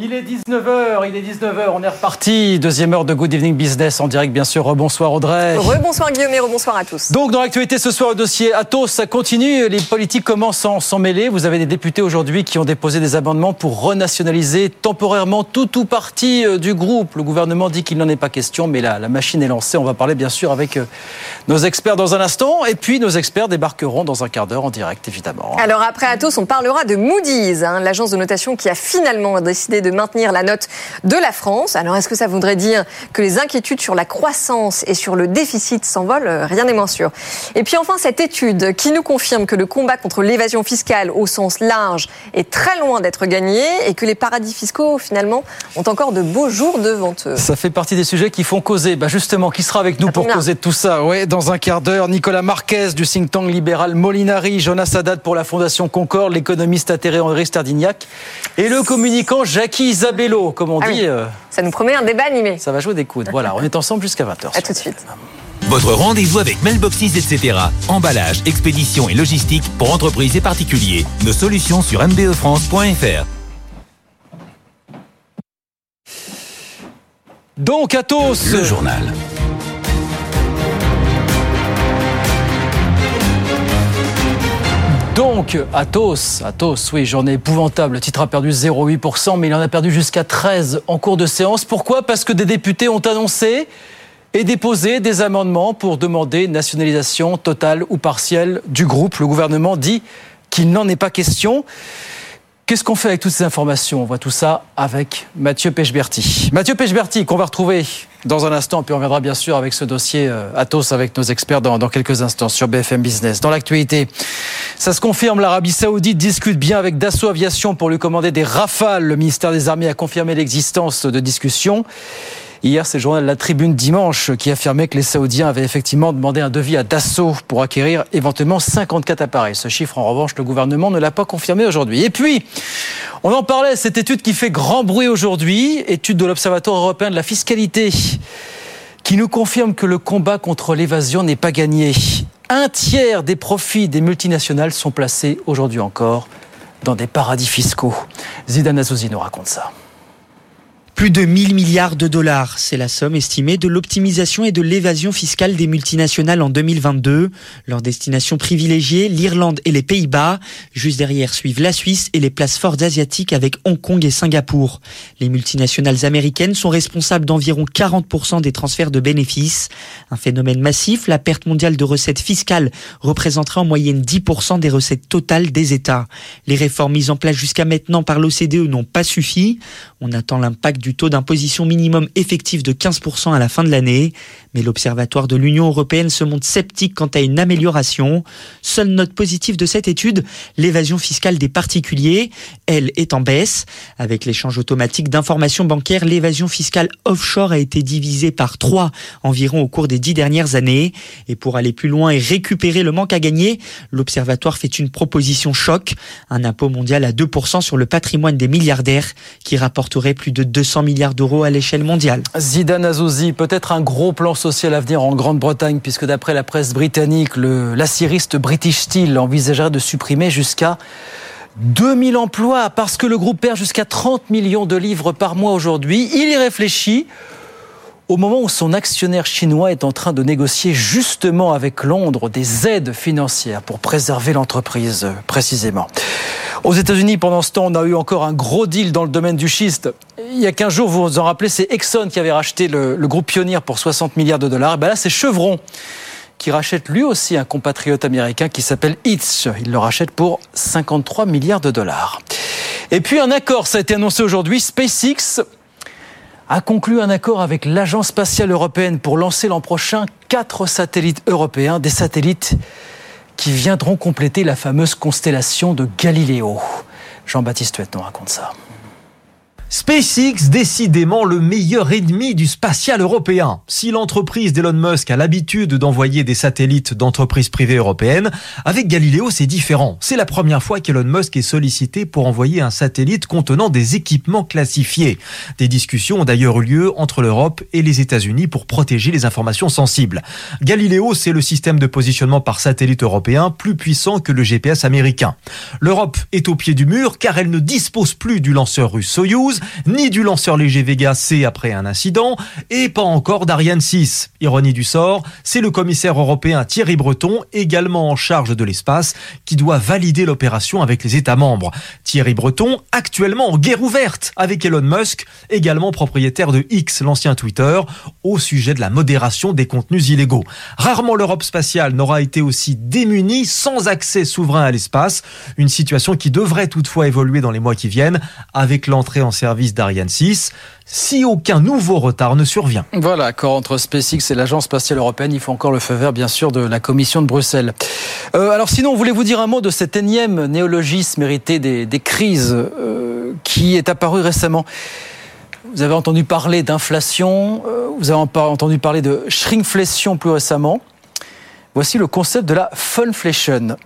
Il est 19h, il est 19h, on est reparti. Deuxième heure de Good Evening Business en direct, bien sûr. Rebonsoir Audrey. Rebonsoir Guillaume et rebonsoir à tous. Donc, dans l'actualité ce soir, le dossier Atos, ça continue. Les politiques commencent à s'en mêler. Vous avez des députés aujourd'hui qui ont déposé des amendements pour renationaliser temporairement tout ou partie euh, du groupe. Le gouvernement dit qu'il n'en est pas question, mais là, la machine est lancée. On va parler, bien sûr, avec euh, nos experts dans un instant. Et puis, nos experts débarqueront dans un quart d'heure en direct, évidemment. Alors, après Atos, on parlera de Moody's, hein, l'agence de notation qui a finalement décidé de maintenir la note de la France. Alors, est-ce que ça voudrait dire que les inquiétudes sur la croissance et sur le déficit s'envolent? Rien n'est moins sûr. Et puis enfin, cette étude qui nous confirme que le combat contre l'évasion fiscale au sens large est très loin d'être gagné et que les paradis fiscaux, finalement, ont encore de beaux jours devant eux. Ça fait partie des sujets qui font causer. Bah justement, qui sera avec nous pour causer de tout ça? Ouais, dans un quart d'heure, Nicolas Marquez du think tank libéral Molinari, Jonas Haddad pour la Fondation Concorde, l'économiste atterré Henri Stardignac et le communicant Jackie Isabello, comme on Ah dit. oui. euh, Ça nous promet un débat animé. ça va jouer des coudes. Voilà, on est ensemble jusqu'à 20h. À tout de suite. Votre rendez-vous avec Mailboxes, etc. Emballage, expédition et logistique pour entreprises et particuliers. Nos solutions sur mbefrance.fr. Donc, Athos Le journal. Donc, Athos, Athos, oui, journée épouvantable. Le titre a perdu 0,8%, mais il en a perdu jusqu'à 13 en cours de séance. Pourquoi? Parce que des députés ont annoncé et déposé des amendements pour demander nationalisation totale ou partielle du groupe. Le gouvernement dit qu'il n'en est pas question. Qu'est-ce qu'on fait avec toutes ces informations? On voit tout ça avec Mathieu Pechberti. Mathieu Pechberti, qu'on va retrouver dans un instant, puis on reviendra bien sûr avec ce dossier euh, Athos avec nos experts dans, dans quelques instants sur BFM Business. Dans l'actualité, ça se confirme, l'Arabie Saoudite discute bien avec Dassault Aviation pour lui commander des rafales. Le ministère des Armées a confirmé l'existence de discussions. Hier, c'est le journal La Tribune dimanche qui affirmait que les Saoudiens avaient effectivement demandé un devis à Dassault pour acquérir éventuellement 54 appareils. Ce chiffre, en revanche, le gouvernement ne l'a pas confirmé aujourd'hui. Et puis, on en parlait, cette étude qui fait grand bruit aujourd'hui, étude de l'Observatoire européen de la fiscalité, qui nous confirme que le combat contre l'évasion n'est pas gagné. Un tiers des profits des multinationales sont placés aujourd'hui encore dans des paradis fiscaux. Zidane Azouzi nous raconte ça. Plus de 1000 milliards de dollars, c'est la somme estimée de l'optimisation et de l'évasion fiscale des multinationales en 2022. Leurs destinations privilégiées, l'Irlande et les Pays-Bas. Juste derrière suivent la Suisse et les places fortes asiatiques avec Hong Kong et Singapour. Les multinationales américaines sont responsables d'environ 40% des transferts de bénéfices. Un phénomène massif, la perte mondiale de recettes fiscales représenterait en moyenne 10% des recettes totales des États. Les réformes mises en place jusqu'à maintenant par l'OCDE n'ont pas suffi. On attend l'impact du taux d'imposition minimum effectif de 15% à la fin de l'année. Mais l'Observatoire de l'Union européenne se montre sceptique quant à une amélioration. Seule note positive de cette étude, l'évasion fiscale des particuliers, elle est en baisse. Avec l'échange automatique d'informations bancaires, l'évasion fiscale offshore a été divisée par 3 environ au cours des dix dernières années. Et pour aller plus loin et récupérer le manque à gagner, l'Observatoire fait une proposition choc, un impôt mondial à 2% sur le patrimoine des milliardaires qui rapporterait plus de 200 milliards d'euros à l'échelle mondiale. Zidane Azouzi, peut-être un gros plan social à venir en Grande-Bretagne, puisque d'après la presse britannique, le British Steel envisagerait de supprimer jusqu'à 2000 emplois, parce que le groupe perd jusqu'à 30 millions de livres par mois aujourd'hui. Il y réfléchit au moment où son actionnaire chinois est en train de négocier justement avec Londres des aides financières pour préserver l'entreprise euh, précisément. Aux États-Unis, pendant ce temps, on a eu encore un gros deal dans le domaine du schiste. Il y a 15 jours, vous vous en rappelez, c'est Exxon qui avait racheté le, groupe Pioneer pour 60 milliards de dollars. Et ben là, c'est Chevron qui rachète lui aussi un compatriote américain qui s'appelle Hitch. Il le rachète pour 53 milliards de dollars. Et puis un accord, ça a été annoncé aujourd'hui. SpaceX a conclu un accord avec l'Agence spatiale européenne pour lancer l'an prochain quatre satellites européens, des satellites qui viendront compléter la fameuse constellation de Galiléo. Jean-Baptiste Huet nous raconte ça. SpaceX, décidément le meilleur ennemi du spatial européen. Si l'entreprise d'Elon Musk a l'habitude d'envoyer des satellites d'entreprises privées européennes, avec Galileo c'est différent. C'est la première fois qu'Elon Musk est sollicité pour envoyer un satellite contenant des équipements classifiés. Des discussions ont d'ailleurs eu lieu entre l'Europe et les États-Unis pour protéger les informations sensibles. Galileo, c'est le système de positionnement par satellite européen plus puissant que le GPS américain. L'Europe est au pied du mur car elle ne dispose plus du lanceur russe Soyuz ni du lanceur léger Vega C après un incident, et pas encore d'Ariane 6. Ironie du sort, c'est le commissaire européen Thierry Breton, également en charge de l'espace, qui doit valider l'opération avec les États membres. Thierry Breton, actuellement en guerre ouverte avec Elon Musk, également propriétaire de X, l'ancien Twitter, au sujet de la modération des contenus illégaux. Rarement l'Europe spatiale n'aura été aussi démunie sans accès souverain à l'espace, une situation qui devrait toutefois évoluer dans les mois qui viennent avec l'entrée en service d'Ariane 6 si aucun nouveau retard ne survient. Voilà, accord entre SpaceX et l'Agence spatiale européenne. Il faut encore le feu vert, bien sûr, de la Commission de Bruxelles. Euh, alors sinon, voulez-vous dire un mot de cet énième néologisme hérité des, des crises euh, qui est apparu récemment? Vous avez entendu parler d'inflation, euh, vous avez entendu parler de shrinkflation plus récemment. Voici le concept de la funflation.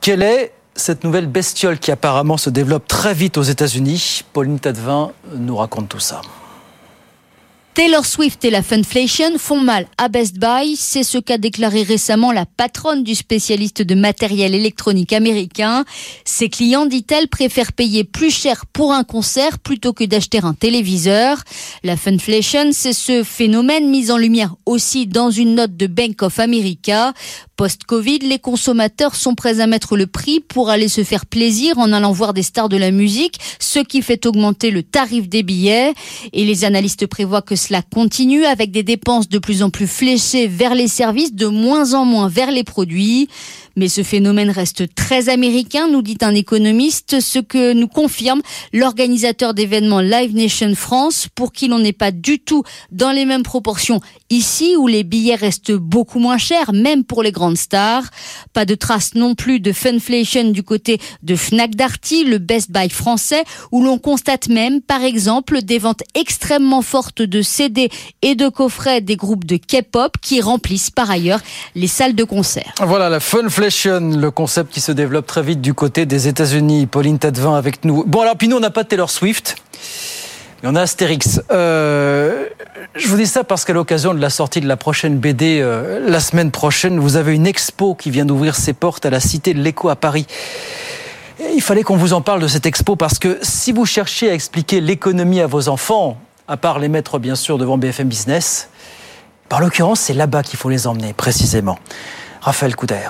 Quelle est cette nouvelle bestiole qui apparemment se développe très vite aux États-Unis Pauline Tadevin nous raconte tout ça. Taylor Swift et la Funflation font mal à Best Buy, c'est ce qu'a déclaré récemment la patronne du spécialiste de matériel électronique américain. Ses clients, dit-elle, préfèrent payer plus cher pour un concert plutôt que d'acheter un téléviseur. La Funflation, c'est ce phénomène mis en lumière aussi dans une note de Bank of America. Post-Covid, les consommateurs sont prêts à mettre le prix pour aller se faire plaisir en allant voir des stars de la musique, ce qui fait augmenter le tarif des billets. Et les analystes prévoient que cela continue avec des dépenses de plus en plus fléchées vers les services, de moins en moins vers les produits. Mais ce phénomène reste très américain, nous dit un économiste, ce que nous confirme l'organisateur d'événements Live Nation France, pour qui l'on n'est pas du tout dans les mêmes proportions ici, où les billets restent beaucoup moins chers, même pour les grandes stars. Pas de traces non plus de funflation du côté de Fnac Darty, le Best Buy français, où l'on constate même, par exemple, des ventes extrêmement fortes de CD et de coffrets des groupes de K-pop qui remplissent par ailleurs les salles de concert. Voilà la funflation le concept qui se développe très vite du côté des États-Unis. Pauline Tadevin avec nous. Bon, alors, puis nous, on n'a pas Taylor Swift. Mais on a Astérix. Euh, je vous dis ça parce qu'à l'occasion de la sortie de la prochaine BD euh, la semaine prochaine, vous avez une expo qui vient d'ouvrir ses portes à la Cité de l'Écho à Paris. Il fallait qu'on vous en parle de cette expo parce que si vous cherchez à expliquer l'économie à vos enfants, à part les mettre bien sûr devant BFM Business, par l'occurrence, c'est là-bas qu'il faut les emmener précisément. Raphaël Couder.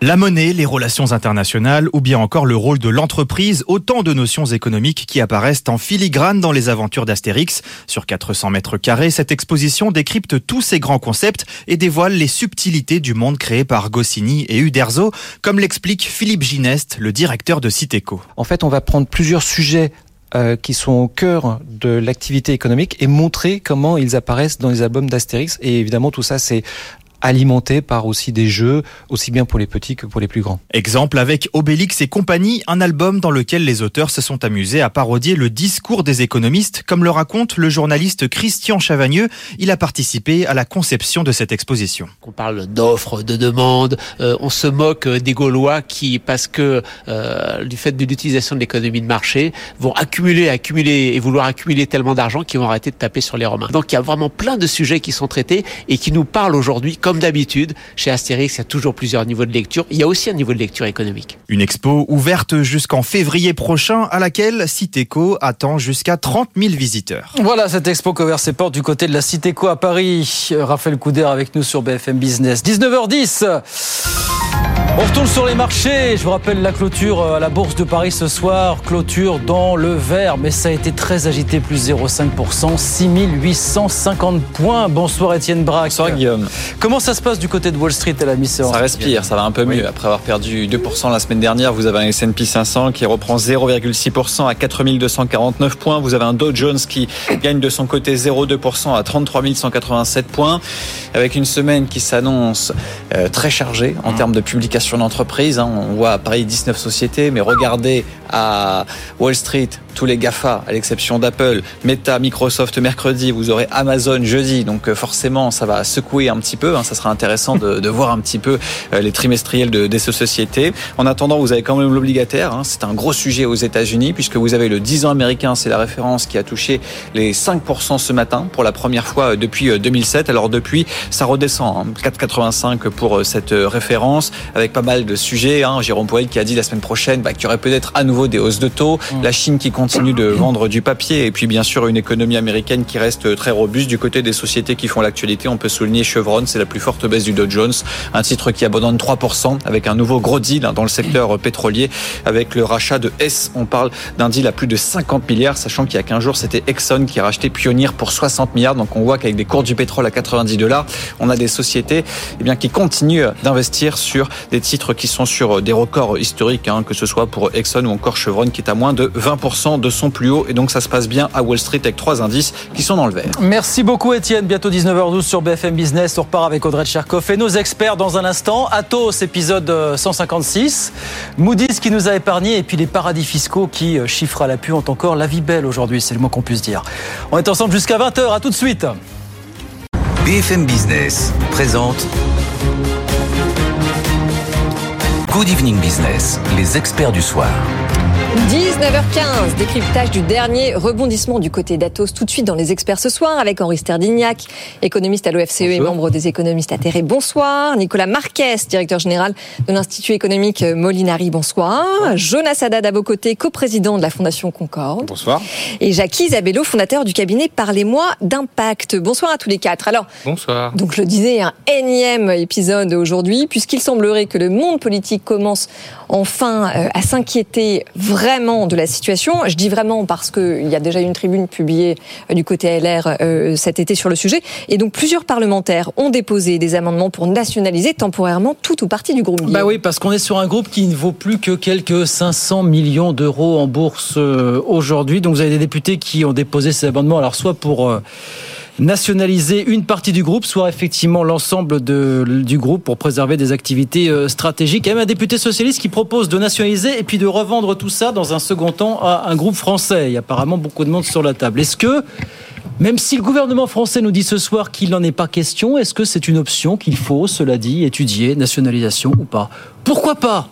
La monnaie, les relations internationales ou bien encore le rôle de l'entreprise, autant de notions économiques qui apparaissent en filigrane dans les aventures d'Astérix. Sur 400 mètres carrés, cette exposition décrypte tous ces grands concepts et dévoile les subtilités du monde créé par Goscinny et Uderzo, comme l'explique Philippe Gineste, le directeur de Citeco. En fait, on va prendre plusieurs sujets euh, qui sont au cœur de l'activité économique et montrer comment ils apparaissent dans les albums d'Astérix. Et évidemment, tout ça, c'est alimenté par aussi des jeux, aussi bien pour les petits que pour les plus grands. Exemple avec Obélix et compagnie, un album dans lequel les auteurs se sont amusés à parodier le discours des économistes, comme le raconte le journaliste Christian Chavagneux. Il a participé à la conception de cette exposition. On parle d'offres, de demandes, euh, on se moque des Gaulois qui, parce que euh, du fait de l'utilisation de l'économie de marché, vont accumuler, accumuler et vouloir accumuler tellement d'argent qu'ils vont arrêter de taper sur les Romains. Donc il y a vraiment plein de sujets qui sont traités et qui nous parlent aujourd'hui comme d'habitude, chez Astérix, il y a toujours plusieurs niveaux de lecture. Il y a aussi un niveau de lecture économique. Une expo ouverte jusqu'en février prochain, à laquelle Citéco attend jusqu'à 30 000 visiteurs. Voilà cette expo qui ouvert ses portes du côté de la Citéco à Paris. Raphaël Couder avec nous sur BFM Business. 19h10. On retourne sur les marchés. Je vous rappelle la clôture euh, à la Bourse de Paris ce soir. Clôture dans le vert, mais ça a été très agité, plus 0,5%, 6850 points. Bonsoir Étienne Braque. Bonsoir Guillaume. Comment ça se passe du côté de Wall Street à la mi-séance Ça respire, ça va un peu mieux. Après avoir perdu 2% la semaine dernière, vous avez un S&P 500 qui reprend 0,6% à 4249 points. Vous avez un Dow Jones qui gagne de son côté 0,2% à 33 187 points. Avec une semaine qui s'annonce euh, très chargée en mmh. termes de publication d'entreprise. Hein. On voit à Paris 19 sociétés, mais regardez à Wall Street, tous les GAFA, à l'exception d'Apple, Meta, Microsoft mercredi, vous aurez Amazon jeudi, donc euh, forcément ça va secouer un petit peu, hein. ça sera intéressant de, de, voir un petit peu euh, les trimestriels de, des sociétés. En attendant, vous avez quand même l'obligataire, hein. c'est un gros sujet aux États-Unis, puisque vous avez le 10 ans américain, c'est la référence qui a touché les 5% ce matin, pour la première fois euh, depuis 2007, alors depuis ça redescend, 4,85 hein. pour cette référence, avec pas mal de sujets, Jérôme Powell qui a dit la semaine prochaine bah, qu'il y aurait peut-être à nouveau des hausses de taux, mmh. la Chine qui compte continue de vendre du papier et puis bien sûr une économie américaine qui reste très robuste. Du côté des sociétés qui font l'actualité, on peut souligner Chevron, c'est la plus forte baisse du Dow Jones, un titre qui abandonne 3% avec un nouveau gros deal hein, dans le secteur pétrolier avec le rachat de S. On parle d'un deal à plus de 50 milliards, sachant qu'il y a 15 jours, c'était Exxon qui a racheté Pioneer pour 60 milliards. Donc on voit qu'avec des cours du pétrole à 90 dollars, on a des sociétés eh bien, qui continuent d'investir sur des titres qui sont sur des records historiques, hein, que ce soit pour Exxon ou encore Chevron, qui est à moins de 20% de son plus haut. Et donc ça se passe bien à Wall Street avec trois indices qui sont dans le vert. Merci beaucoup Étienne. Bientôt 19h12 sur BFM Business. On repart avec Audrey Tcherkov et nos experts dans un instant. Atos, épisode 156. Euh, Moody's qui nous a épargné et puis les paradis fiscaux qui, euh, chiffrent à l'appui, ont encore la vie belle aujourd'hui. C'est le moins qu'on puisse dire. On est ensemble jusqu'à 20h. À tout de suite. BFM Business présente Good Evening Business, les experts du soir. 19h15, décryptage du dernier rebondissement du côté d'Atos tout de suite dans les experts ce soir avec Henri Sterdignac, économiste à l'OFCE et membre des économistes atterrés. Bonsoir. Nicolas Marquez, directeur général de l'Institut économique Molinari. Bonsoir. Jonas Haddad à vos côtés, coprésident de la Fondation Concorde. Bonsoir. Et Jackie Isabello, fondateur du cabinet Parlez-moi d'impact. Bonsoir à tous les quatre. Alors, bonsoir. Donc je le disais, un énième épisode aujourd'hui puisqu'il semblerait que le monde politique commence enfin euh, à s'inquiéter vraiment de la situation. Je dis vraiment parce qu'il y a déjà une tribune publiée euh, du côté LR euh, cet été sur le sujet. Et donc plusieurs parlementaires ont déposé des amendements pour nationaliser temporairement tout ou partie du groupe. Bah oui, parce qu'on est sur un groupe qui ne vaut plus que quelques 500 millions d'euros en bourse aujourd'hui. Donc vous avez des députés qui ont déposé ces amendements, alors soit pour nationaliser une partie du groupe, soit effectivement l'ensemble du groupe pour préserver des activités euh, stratégiques. Il y a même un député socialiste qui propose de nationaliser et puis de revendre tout ça dans un second temps à un groupe français. Il y a apparemment beaucoup de monde sur la table. Est-ce que, même si le gouvernement français nous dit ce soir qu'il n'en est pas question, est-ce que c'est une option qu'il faut, cela dit, étudier, nationalisation ou pas? Pourquoi pas?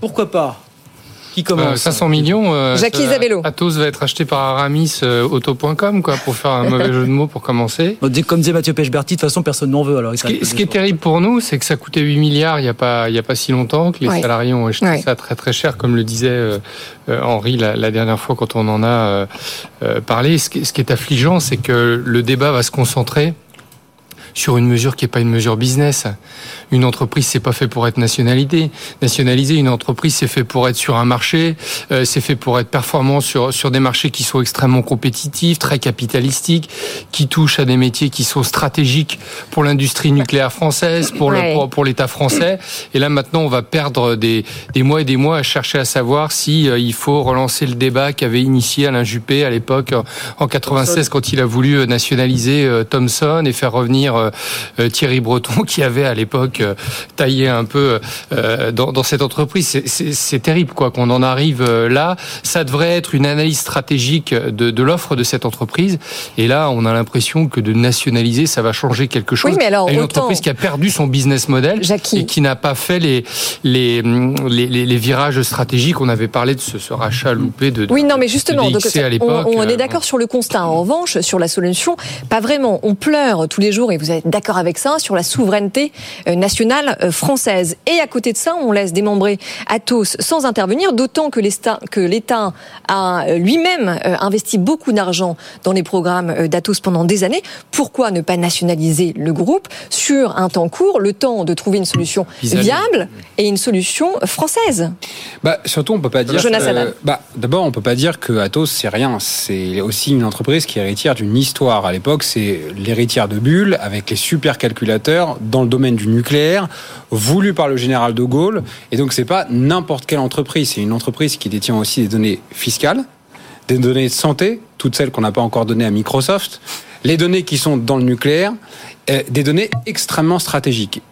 Pourquoi pas? Qui commence 500 euh, millions. Euh, Jacques Isabello. Atos va être acheté par Aramis euh, Auto.com, quoi, pour faire un mauvais jeu de mots pour commencer. Comme disait Mathieu Pechberti, de toute façon, personne n'en veut. Alors, ce, qui, ce qui est terrible pour nous, c'est que ça coûtait 8 milliards il n'y a, pas, il y a pas si longtemps, que les salariés ont acheté ça très très cher, comme le disait Henri la, la, dernière fois quand on en a parlé. Ce qui, ce qui est affligeant, c'est que le débat va se concentrer sur une mesure qui n'est pas une mesure business. Une entreprise, c'est pas fait pour être nationalité. Nationalisée, une entreprise, c'est fait pour être sur un marché, euh, c'est fait pour être performant sur, sur des marchés qui sont extrêmement compétitifs, très capitalistiques, qui touchent à des métiers qui sont stratégiques pour l'industrie nucléaire française, pour le, pour, l'État français. Et là, maintenant, on va perdre des, des mois et des mois à chercher à savoir si euh, il faut relancer le débat qu'avait initié Alain Juppé à l'époque en 96 quand il a voulu euh, nationaliser Thomson et faire revenir euh, Thierry Breton qui avait à l'époque euh, taillé un peu euh, dans, cette entreprise. C'est terrible quoi qu'on en arrive là. Ça devrait être une analyse stratégique de, l'offre de cette entreprise. Et là, on a l'impression que de nationaliser, ça va changer quelque chose. Oui, mais alors, une entreprise qui a perdu son business model et qui n'a pas fait les les, les, virages stratégiques. On avait parlé de ce, rachat loupé de, oui, non, mais justement, on, est d'accord sur le constat. En revanche, sur la solution, pas vraiment. On pleure tous les jours et vous êtes d'accord avec ça sur la souveraineté euh, nationale euh, française. Et à côté de ça, on laisse démembrer Atos sans intervenir, d'autant que l'État a euh, lui-même investi beaucoup d'argent dans les programmes d'Atos pendant des années. Pourquoi ne pas nationaliser le groupe sur un temps court, le temps de trouver une solution viable et une solution française? Bah, Surtout, on peut pas dire. bah, D'abord, on peut pas dire que Atos c'est rien. C'est aussi une entreprise qui est héritière d'une histoire. À l'époque, c'est l'héritière de Bull avec les supercalculateurs dans le domaine du nucléaire, voulu par le général de Gaulle. Et donc, c'est pas n'importe quelle entreprise. C'est une entreprise qui détient aussi des données fiscales, des données de santé, toutes celles qu'on n'a pas encore données à Microsoft, les données qui sont dans le nucléaire, euh, des données extrêmement stratégiques.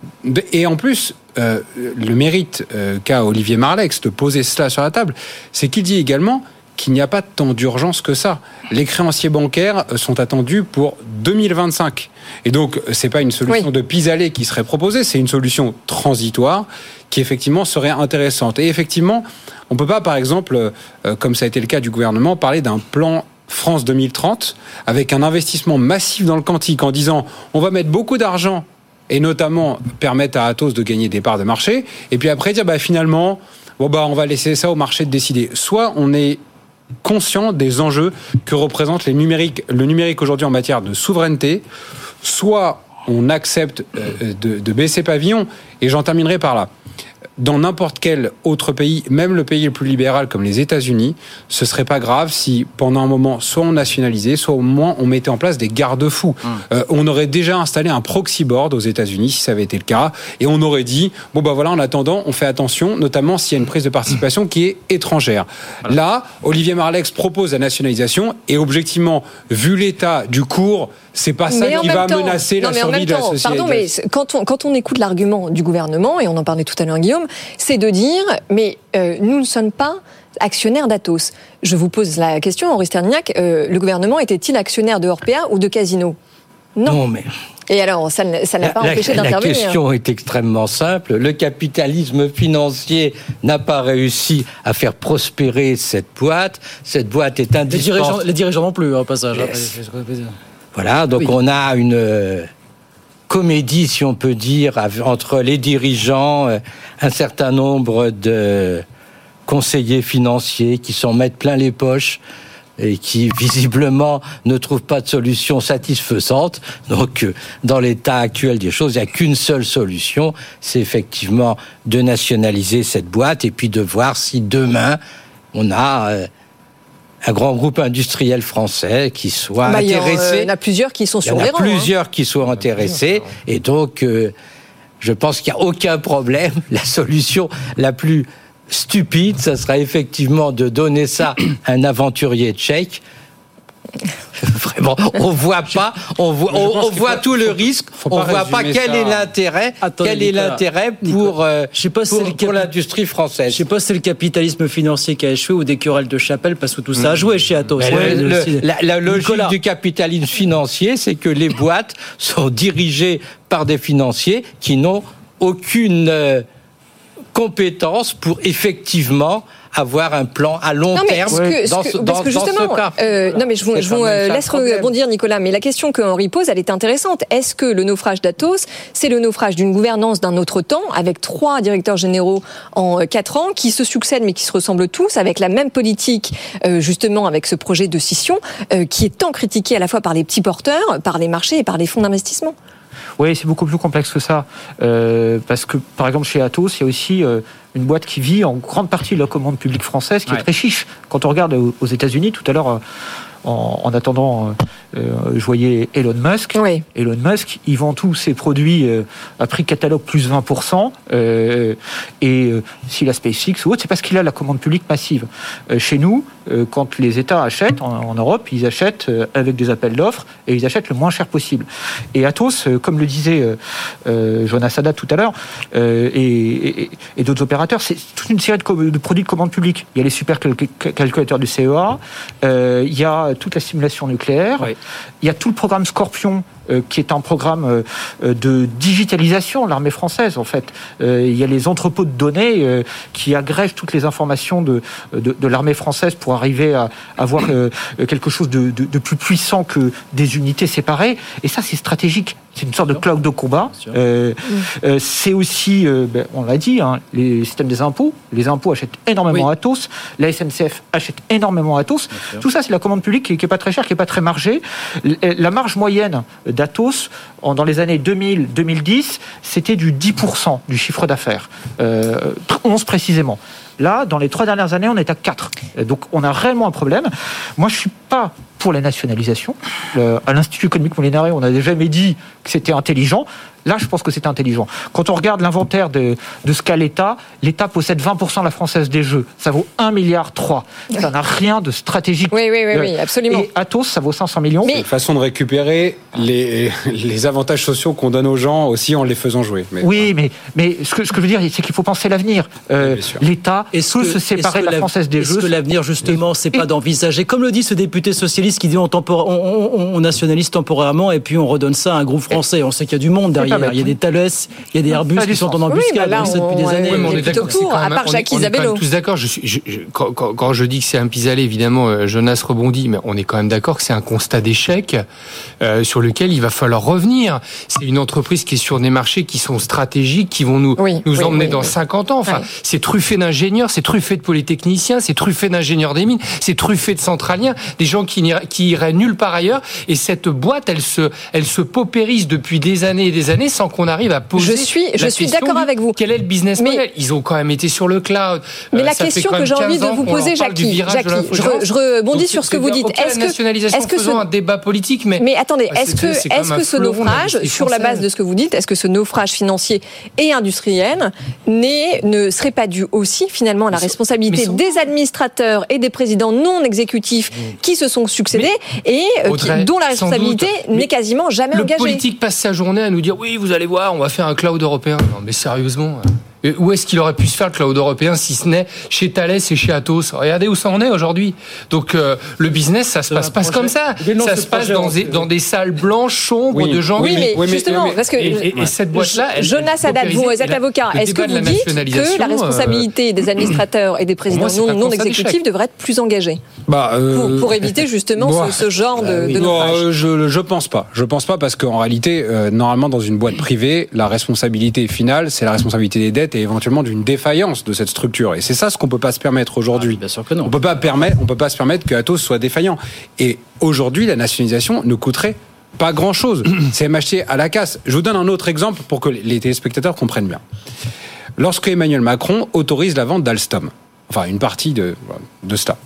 Et en plus, euh, le mérite euh, qu'a Olivier Marlex de poser cela sur la table, c'est qu'il dit également qu'il n'y a pas tant d'urgence que ça. Les créanciers bancaires sont attendus pour 2025. Et donc, c'est pas une solution de pis-aller qui serait proposée, c'est une solution transitoire qui effectivement serait intéressante. Et effectivement, on peut pas, par exemple, euh, comme ça a été le cas du gouvernement, parler d'un plan France 2030 avec un investissement massif dans le quantique en disant on va mettre beaucoup d'argent et notamment permettre à Atos de gagner des parts de marché et puis après dire bah finalement bon bah on va laisser ça au marché de décider soit on est conscient des enjeux que représente le numérique aujourd'hui en matière de souveraineté. Soit on accepte euh, de, de baisser pavillon, et j'en terminerai par là dans n'importe quel autre pays, même le pays le plus libéral comme les États-Unis, ce serait pas grave si pendant un moment, soit on nationalisait, soit au moins on mettait en place des garde-fous. Hum. Euh, on aurait déjà installé un proxy board aux États-Unis si ça avait été le cas, et on aurait dit bon bah voilà, en attendant, on fait attention, notamment s'il y a une prise de participation qui est étrangère. Là, Olivier Marlex propose la nationalisation, et objectivement, vu l'état du cours, c'est pas ça qui va menacer la survie de la société. Pardon, mais quand on, quand on écoute l'argument du gouvernement, et on en parlait tout à l'heure, Guillaume, c'est de dire, mais euh, nous ne sommes pas actionnaires d'Atos. Je vous pose la question, Henri Sterniak, euh, le gouvernement était-il actionnaire de Orpea ou de Casino? Non. mais... Et alors, ça n'a pas empêché d'intervenir. La question est extrêmement simple. Le capitalisme financier n'a pas réussi à faire prospérer cette boîte. Cette boîte est indispensable. Les dirigeants, les dirigeants non plus, au passage. Voilà, donc on a une euh, comédie, si on peut dire, entre les dirigeants, euh, un certain nombre de conseillers financiers qui s'en mettent plein les poches et qui visiblement ne trouvent pas de solution satisfaisante. Donc, euh, dans l'état actuel des choses, il n'y a qu'une seule solution, c'est effectivement de nationaliser cette boîte et puis de voir si demain on a un grand groupe industriel français qui soit bah, intéressé. Il y en a plusieurs qui sont sur les rangs. Il y en a plusieurs qui sont intéressés. Et donc, euh, je pense qu'il n'y a aucun problème. La solution la plus stupide, ça sera effectivement de donner ça à un aventurier tchèque Vraiment, on voit pas, on voit, on, voit tout le risque, on voit pas quel est l'intérêt, quel est l'intérêt pour, euh, pour, l'industrie française. Je sais pas si c'est le capitalisme financier qui a échoué ou des querelles de chapelle parce que tout ça a joué chez Atos. la, logique du capitalisme financier, c'est que les boîtes sont dirigées par des financiers qui n'ont aucune euh, compétence pour effectivement avoir un plan à long terme dans, ce, parce que justement, cas. Euh, non, mais je vous, je vous euh, laisse rebondir, Nicolas. Mais la question que Henri pose, elle est intéressante. Est-ce que le naufrage d'Atos, c'est le naufrage d'une gouvernance d'un autre temps, avec trois directeurs généraux en euh, quatre ans, qui se succèdent mais qui se ressemblent tous, avec la même politique, euh, justement, avec ce projet de scission, qui est tant critiqué à la fois par les petits porteurs, par les marchés et par les fonds d'investissement? Oui, c'est beaucoup plus complexe que ça. Euh, parce que, par exemple, chez Atos, il y a aussi euh, une boîte qui vit en grande partie de la commande publique française, qui est très chiche. Quand on regarde aux États-Unis, tout à l'heure, euh, en, attendant, euh, euh, je voyais Elon Musk. Elon Musk, il vend tous ses produits euh, à prix catalogue plus 20%. et s'il a SpaceX ou autre, c'est parce qu'il a la commande publique massive. chez nous, quand les États achètent en, Europe, ils achètent avec des appels d'offres et ils achètent le moins cher possible. Et Atos, comme le disait Jonas Sada tout à l'heure, et, d'autres opérateurs, c'est toute une série de, de, produits de commande publique. Il y a les super calculateurs du CEA, il y a toute la simulation nucléaire. Il y a tout le programme Scorpion qui est un programme euh, de digitalisation de l'armée française en fait. Euh, il y a les entrepôts de données qui agrègent toutes les informations de, de, l'armée française pour arriver à avoir quelque chose de, de, plus puissant que des unités séparées. Et ça, c'est stratégique. C'est une sorte de cloud de combat. c'est aussi, ben, on l'a dit, hein, les systèmes des impôts. Les impôts achètent énormément à Atos. La SNCF achète énormément à Atos. Tout ça, c'est la commande publique qui n'est pas très chère, qui n'est pas très margée. La marge moyenne d'Atos, dans les années 2000-2010, c'était du 10% du chiffre d'affaires. 11 euh, précisément. Là, dans les trois dernières années, on est à 4. Donc on a réellement un problème. Moi, je suis pas pour la nationalisation. à l'Institut économique Molinari, on n'a jamais dit que c'était intelligent. Là, je pense que c'est intelligent. Quand on regarde l'inventaire de, de ce qu'a l'État, l'État possède 20% de la Française des Jeux. Ça vaut 1 milliard 3. Ça n'a rien de stratégique. Oui, oui, oui, absolument. Et Atos, ça vaut 500 millions. C'est une façon de récupérer les, les avantages sociaux qu'on donne aux gens aussi en les faisant jouer. Mais, oui, mais, mais ce, que, ce que je veux dire, c'est qu'il faut penser l'avenir. Euh, L'État peut se séparer de la Française des Jeux. Est-ce que l'avenir, justement, c'est pas d'envisager, comme le dit ce député socialiste, qui dit on, tempor- on, on- on nationalise temporairement et puis on redonne ça à un groupe français. On sait qu'il y a du monde derrière. Bête, Il y a des Thales, il y a des Airbus Ça a qui sont en embuscade. Depuis des années. on est d'accord, à part on est- Jacques on est quand Isabello. tous d'accord. Quand, je dis que c'est un pis-aller, évidemment, euh, Jonas rebondit, mais on est quand même d'accord que c'est un constat d'échec euh, sur lequel il va falloir revenir. C'est une entreprise qui est sur des marchés qui sont stratégiques, qui vont nous, nous emmener dans oui. 50 ans. Enfin, c'est truffé d'ingénieurs, c'est truffé de polytechniciens, c'est truffé d'ingénieurs des mines, c'est truffé de centraliens, des gens qui n'iraient, qui iraient nulle part ailleurs. Et cette boîte, elle se, elle se paupérise depuis des années et des années sans qu'on arrive à poser. Je suis- je suis d'accord avec vous. Quel est le business Mais- model Ils ont quand même été sur le cloud. Mais Euh, la question que j'ai envie 15 de vous poser, Jackie, Jackie, je, l'infogérance. re- je rebondis Donc, sur ce que vous dites. Est-ce que, nationalisation, est-ce que ce, un débat politique, mais mais attendez, Ah, est-ce que, est-ce ce naufrage, sur la base de ce que vous dites, est-ce que ce naufrage financier et industriel ne serait pas dû aussi finalement à la Mais responsabilité mais des administrateurs et des présidents non exécutifs qui se sont succédés et euh, dont la responsabilité n'est Mais quasiment jamais le engagée politique passe sa journée à nous dire oui, vous allez voir, on va faire un cloud européen. Non, mais sérieusement. Euh, Où est-ce qu'il aurait pu se faire le cloud européen si ce n'est chez Thales et chez Atos? Regardez où ça en est aujourd'hui. Donc euh, le business, ça se passe pas comme ça. Non, ça se passe projet, dans des, dans des salles blanches, sombres, Oui. de gens. Oui, qui- mais oui, mais- justement, mais- parce que Et, et- et cette boîte-là, Jonas Haddad, vous êtes avocat. Est-ce que vous la dites que la euh, responsabilité des administrateurs et des présidents moi, non, exécutifs devrait être plus engagée Bah, euh, pour, pour éviter justement ce, ce genre de, de Non, euh, je je pense pas. Je pense pas parce qu'en réalité, euh, normalement, dans une boîte privée, la responsabilité finale, c'est la responsabilité des dettes et éventuellement d'une défaillance de cette structure. Et c'est ça ce qu'on peut pas se permettre aujourd'hui. Ah, bien sûr que non. On peut pas permettre, on peut pas se permettre que Atos soit défaillant. Et aujourd'hui, la nationalisation ne coûterait pas grand chose. c'est m'acheter à la casse. Je vous donne un autre exemple pour que les téléspectateurs comprennent bien. Lorsque Emmanuel Macron autorise la vente d'Alstom, enfin une partie de, de cela,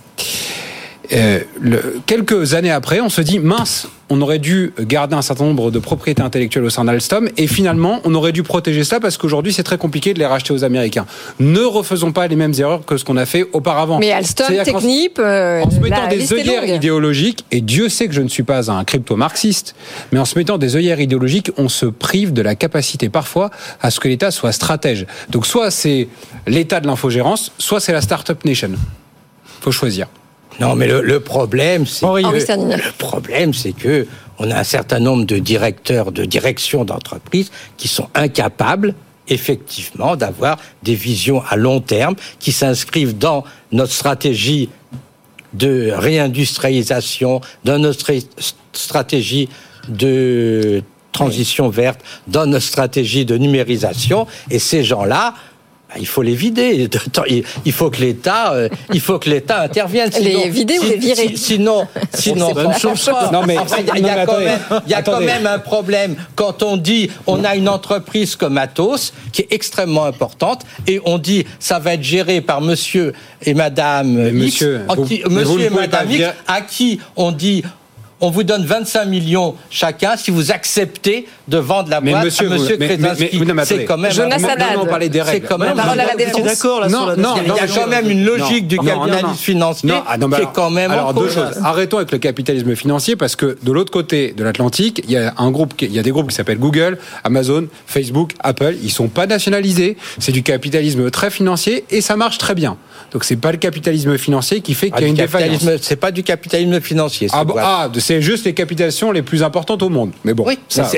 euh, le- quelques années après, on se dit mince, on aurait dû garder un certain nombre de propriétés intellectuelles au sein d'Alstom et finalement, on aurait dû protéger cela parce qu'aujourd'hui, c'est très compliqué de les racheter aux Américains. Ne refaisons pas les mêmes erreurs que ce qu'on a fait auparavant. Mais Alstom, Technip, euh, en se mettant des œillères idéologiques, et Dieu sait que je ne suis pas un crypto-marxiste, mais en se mettant des œillères idéologiques, on se prive de la capacité parfois à ce que l'État soit stratège. Donc soit c'est l'État de l'infogérance, soit c'est la Startup Nation. Faut choisir. Non, mais le, le problème, c'est que, le problème, c'est que on a un certain nombre de directeurs de direction d'entreprise qui sont incapables effectivement d'avoir des visions à long terme qui s'inscrivent dans notre stratégie de réindustrialisation, dans notre stra- stratégie de transition verte, dans notre stratégie de numérisation. Et ces gens-là, il faut les vider. Il faut que l'État, euh, il faut que l'État intervienne. Les vider ou les virer si- Sinon, sinon, pas. Non, mais- enfin, il y a, quand même, il y a quand Attendez. même un problème quand on dit on a une entreprise comme Atos qui est extrêmement importante et on dit ça va être géré par Monsieur et Madame Mais X, monsieur, qui- vous ne et Madame pas X, à qui on dit on vous donne 25 millions chacun si vous acceptez de vendre la Mais boîte monsieur, à Monsieur mais- mais- Kretinsky. mais- mais C'est quand même Jonas Haddad. C'est règles. quand même La parole à la défense. d'accord là Non, sur la non, il y a, quand même une logique du capitalisme financier Non, ah, non, mais qui est alors- quand même Alors deux choses. Arrêtons avec le capitalisme financier parce que de l'autre côté de l'Atlantique, il y a un groupe, qui- il y a des groupes qui s'appellent Google, Amazon, Facebook, Apple. Ils sont pas nationalisés. C'est du capitalisme très financier et ça marche très bien. Donc c'est pas le capitalisme financier qui fait Ah, qu'il y a une défaillance. capitalisme- C'est pas du capitalisme financier. Ah, ah, c'est juste les capitalisations les plus importantes au monde. Mais bon, Oui, ça.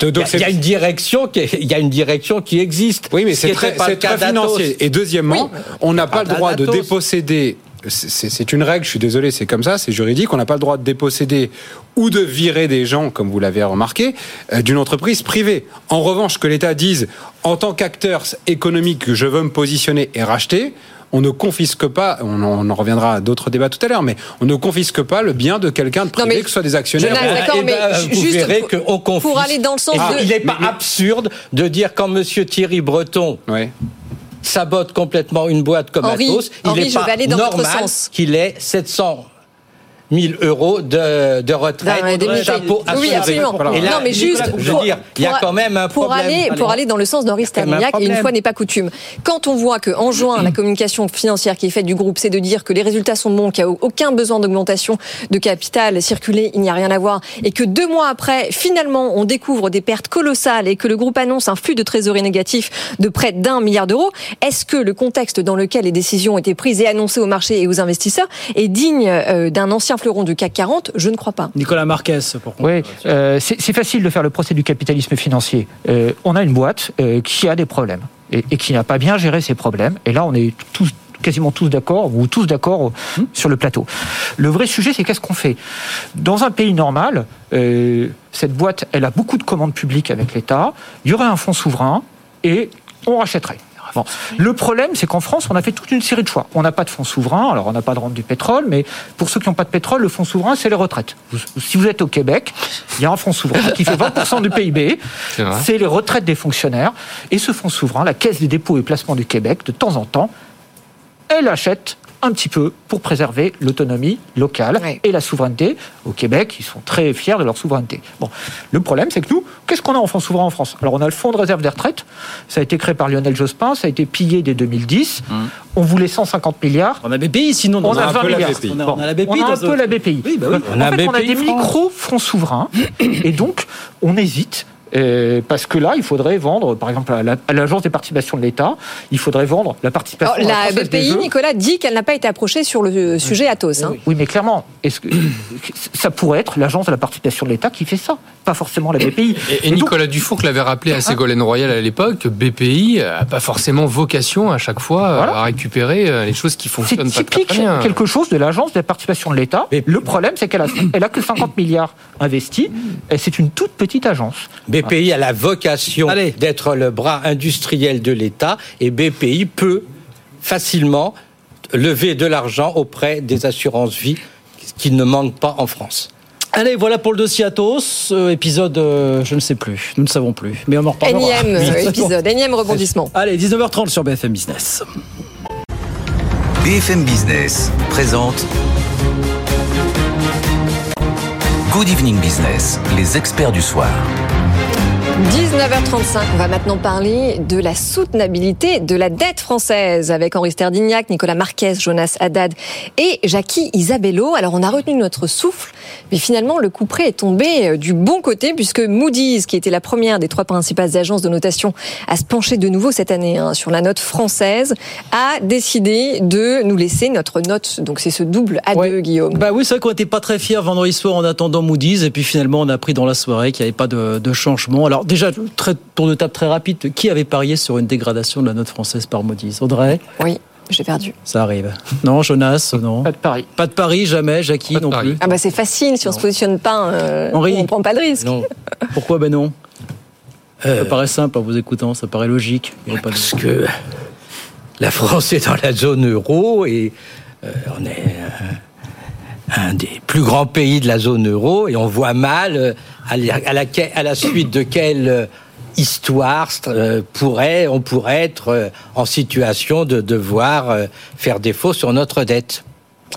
Il y a- y, une direction qui est- il y a une direction qui existe. Oui, mais Ce c'est très, pas le financier. Et deuxièmement, on n'a pas le parle droit de déposséder. c'est- une règle, je suis désolé, c'est comme ça, c'est juridique. On n'a pas le droit de déposséder ou de virer des gens, comme vous l'avez remarqué, euh, d'une entreprise privée. En revanche, que l'État dise, en tant qu'acteur économique, que je veux me positionner et racheter, on ne confisque pas, on en, on en reviendra à d'autres débats tout à l'heure, mais on ne confisque pas le bien de quelqu'un de privé, mais- que ce soit des actionnaires. D'accord, Eh mais ben, vous juste verrez pour- qu'on confisque. pour aller dans le sens Et de- Il n'est pas absurde de dire quand Monsieur Thierry Breton sabote complètement une boîte comme Henri, Atos, il n'est pas normal sens. qu'il ait 700 000 euros de, de retraite, Oui, absolument. Et là, non, mais juste, je veux pour- dire, il y a quand même un pour aller, pour aller dans le sens d'Henri même un une fois n'est pas coutume. Quand on voit que en juin, la communication financière qui est faite du groupe, c'est de dire que les résultats sont bons, qu'il n'y a aucun besoin d'augmentation de capital circulé, il n'y a rien à voir, et que deux mois après, finalement, on découvre des pertes colossales et que le groupe annonce un flux de trésorerie négatif de près d'un milliard d'euros, est-ce que le contexte dans lequel les décisions ont été prises et annoncées au marché et aux investisseurs est digne euh, d'un ancien fleuron du CAC 40 Je ne crois pas. Nicolas Marquez, pour Oui, euh, c'est facile de faire le procès du capitalisme financier. Euh, on a une boîte euh, qui a des problèmes et, et qui n'a pas bien géré ses problèmes. Et là, on est tous quasiment tous d'accord, ou tous d'accord hmm. sur le plateau. Le vrai sujet, c'est qu'est-ce qu'on fait? Dans un pays normal, euh, cette boîte, elle a beaucoup de commandes publiques avec l'État, il y aurait un fonds souverain, et on rachèterait. Le problème, c'est qu'en France, on a fait toute une série de choix. On n'a pas de fonds souverain, alors on n'a pas de rente du pétrole, mais pour ceux qui n'ont pas de pétrole, le fonds souverain, c'est les retraites. Si vous êtes au Québec, il y a un fonds souverain qui fait 20% du PIB, c'est les retraites des fonctionnaires, et ce fonds souverain, la Caisse des dépôts et placements du Québec, de temps en temps, elle achète un petit peu pour préserver l'autonomie locale et la souveraineté. Au Québec, ils sont très fiers de leur souveraineté. Bon, le problème, c'est que nous, qu'est-ce qu'on a en fonds souverain en France? Alors, on a le fonds de réserve des retraites. Ça a été créé par Lionel Jospin. Ça a été pillé dès 2010. Hum. On voulait 150 milliards. On a BPI, sinon on, a, 20 milliards. On a, la BPI. On a un peu la BPI. Oui, bah oui. On, a, on a des micro-fonds souverains. et donc, on hésite parce que là, il faudrait vendre, par exemple, à l'Agence des participations de l'État, il faudrait vendre la participation. Alors, la BPI, Nicolas, dit qu'elle n'a pas été approchée sur le sujet Atos. Hein. Oui, mais clairement, est-ce que ça pourrait être l'Agence de la participation de l'État qui fait ça, pas forcément la BPI. Et, Nicolas Dufour l'avait rappelé à Ségolène Royal à l'époque, BPI n'a pas forcément vocation à chaque fois à récupérer euh, les choses qui fonctionnent pas très bien. quelque chose de l'Agence de la participation de l'État. Le problème, c'est qu'elle a, elle a que 50 milliards investis. et C'est une toute petite agence. BPI a la vocation d'être le bras industriel de l'État et BPI peut facilement lever de l'argent auprès des assurances vie qui ne manquent pas en France. Allez, voilà pour le dossier Atos. Euh, épisode, euh, je ne sais plus, nous ne savons plus. Mais on en reparlera. Énième euh, épisode, énième rebondissement. Allez, 19h30 sur BFM Business. BFM Business présente Good Evening Business, les experts du soir. 19h35, on va maintenant parler de la soutenabilité de la dette française avec Henri Sterdignac, Nicolas Marquez, Jonas Haddad et Jackie Isabello. Alors on a retenu notre souffle, mais finalement le coup près est tombé euh, du bon côté puisque Moody's, qui était la première des trois principales agences de notation à se pencher de nouveau cette année hein, sur la note française, a décidé de nous laisser notre note. Donc c'est ce double A2, Guillaume. Bah oui, c'est vrai qu'on n'était pas très fiers vendredi soir en attendant Moody's et puis finalement on a appris dans la soirée qu'il n'y avait pas de, de changement. Alors déjà, très, tour de table très rapide. Qui avait parié sur une dégradation de la note française par Moody's Audrey Oui. J'ai perdu. Ça arrive. Non, Jonas, non. Pas de pari. Pas de pari, jamais. Jackie, non plus. Ah bah c'est facile, si on se positionne pas, euh, Henri, on prend pas de risque. Non. Pourquoi ben non euh, Ça paraît simple en vous écoutant, ça paraît logique. parce que la France est dans la zone euro et euh, on est un des plus grands pays de la zone euro et on voit mal à la, à la suite de quelle euh, histoire euh, pourrait, on pourrait être euh, en situation de devoir faire défaut sur notre dette.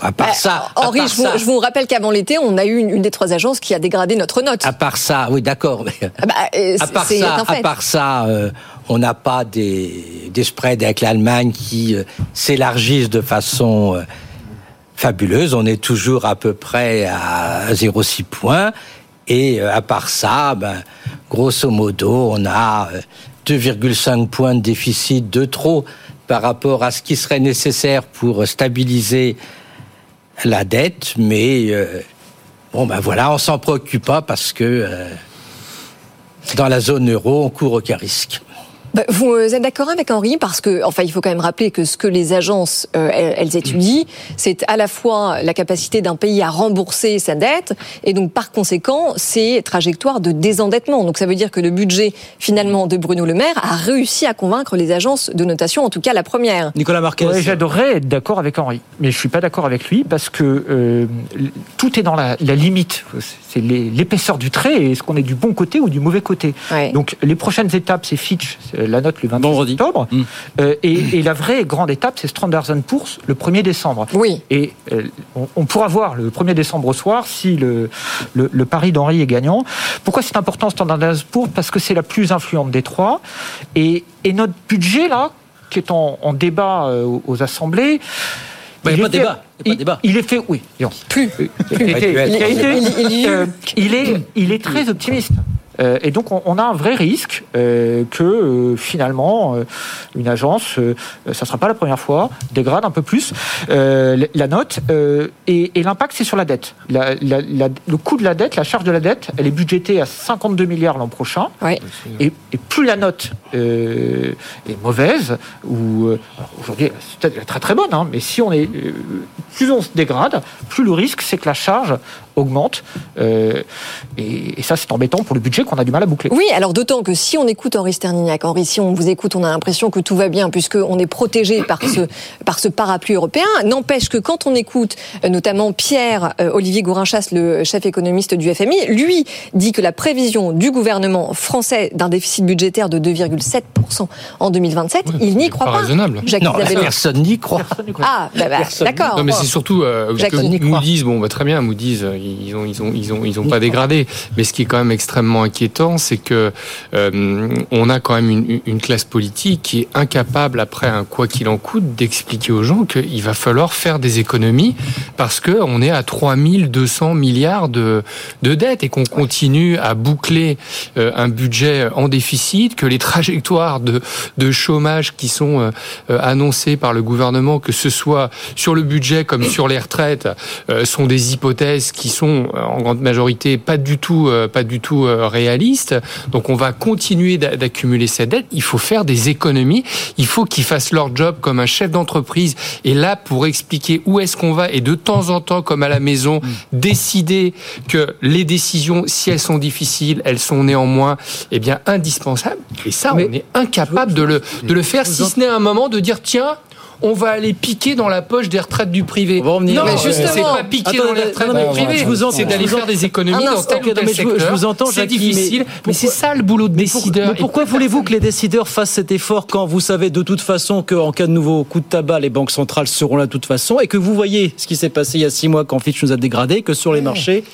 À part ça. Henri, je, vous, rappelle qu'avant l'été, on a eu une, des trois agences qui a dégradé notre note. À part ça, oui, d'accord. Ah bah, à part ça, à part ça, on n'a pas des, des spreads avec l'Allemagne qui s'élargissent de façon fabuleuse. On est toujours à peu près à 0,6 points. Et euh, à part ça, ben, grosso modo, on a 2,5 euh, points de déficit de trop par rapport à ce qui serait nécessaire pour stabiliser la dette, mais euh, bon ben voilà, on s'en préoccupe pas parce que dans la zone euro, on court aucun risque. Bah, vous êtes d'accord avec Henri parce que, enfin, il faut quand même rappeler que ce que les agences euh, elles, étudient, c'est à la fois la capacité d'un pays à rembourser sa dette et donc par conséquent ses trajectoires de désendettement. Donc ça veut dire que le budget finalement de Bruno Le Maire a réussi à convaincre les agences de notation, en tout cas la première. Nicolas Marquez. J'adorerais être d'accord avec Henri, mais je suis pas d'accord avec lui parce que euh, tout est dans la, la limite. C'est l'épaisseur du trait et est-ce qu'on est du bon côté ou du mauvais côté? Donc les prochaines étapes, c'est Fitch euh, la note le 28 octobre. Mm. Euh, et, la vraie grande étape, c'est Standard Poor's le 1er décembre. Oui. Et euh, on, pourra voir le 1er décembre au soir si le, le, pari d'Henri est gagnant. Pourquoi c'est important Standard Poor's Parce que c'est la plus influente des trois. Et, et notre budget, là, qui est en, débat euh, aux assemblées, il n'y a, pas de débat. Il, débat. il est fait, oui. Plus. Il, est, il est très optimiste. Euh, et donc, on, a un vrai risque euh, que euh, finalement, une agence, ça ne sera pas la première fois, dégrade un peu plus la note. et, l'impact, c'est sur la dette. le coût de la dette, la charge de la dette, elle est budgétée à 52 milliards l'an prochain. Et, plus la note est mauvaise, ou aujourd'hui, elle est très très bonne, hein, mais si on est, plus on se dégrade, plus le risque, c'est que la charge augmente. et, et ça, c'est embêtant pour le budget qu'on a du mal à boucler. Oui, alors d'autant que si on écoute Henri Sterninhac, Henri, si on vous écoute, on a l'impression que tout va bien puisqu'on est protégé par ce, par ce parapluie européen. N'empêche que quand on écoute euh, notamment Pierre-Olivier euh, Gourinchas, le chef économiste du FMI, lui dit que la prévision du gouvernement français d'un déficit budgétaire de 2,7% en 2027, il n'y croit pas. raisonnable. non, personne n'y croit. Ah, bah, bah, d'accord. Non, mais c'est surtout euh, que Moody's, bon, bah, très bien, Moody's, ils ont, ils ont, ils ont, ils ont pas dégradé. Mais ce qui est quand même extrêmement inquiétant, c'est que euh, on a quand même une, une, classe politique qui est incapable, après un quoi qu'il en coûte, d'expliquer aux gens qu'il va falloir faire des économies parce que on est à 3200 milliards de, de dettes et qu'on continue à boucler euh, un budget en déficit, que les trajectoires de, de chômage qui sont euh, annoncées par le gouvernement, que ce soit sur le budget comme sur les retraites, sont des hypothèses qui sont en grande majorité pas du tout, pas du tout réalistes. Donc on va continuer d'accumuler cette dette. Il faut faire des économies. Il faut qu'ils fassent leur job comme un chef d'entreprise. Et là, pour expliquer où est-ce qu'on va et de temps en temps, comme à la maison, décider que les décisions, si elles sont difficiles, elles sont néanmoins eh bien indispensables. Et ça, on est incapable de le, de le faire, si ce n'est un moment de dire tiens, on va aller piquer dans la poche des retraites du privé. Non, mais c'est pas piquer dans les retraites du privé. C'est d'aller faire des économies dans tel ou tel secteur. Je vous entends, c'est difficile, mais, c'est ça le boulot de décideur. pourquoi voulez-vous que les décideurs fassent cet effort quand vous savez de toute façon qu'en cas de nouveau coup de tabac, les banques centrales seront là de toute façon et que vous voyez ce qui s'est passé il y a six mois quand Fitch nous a dégradé, que sur les marchés,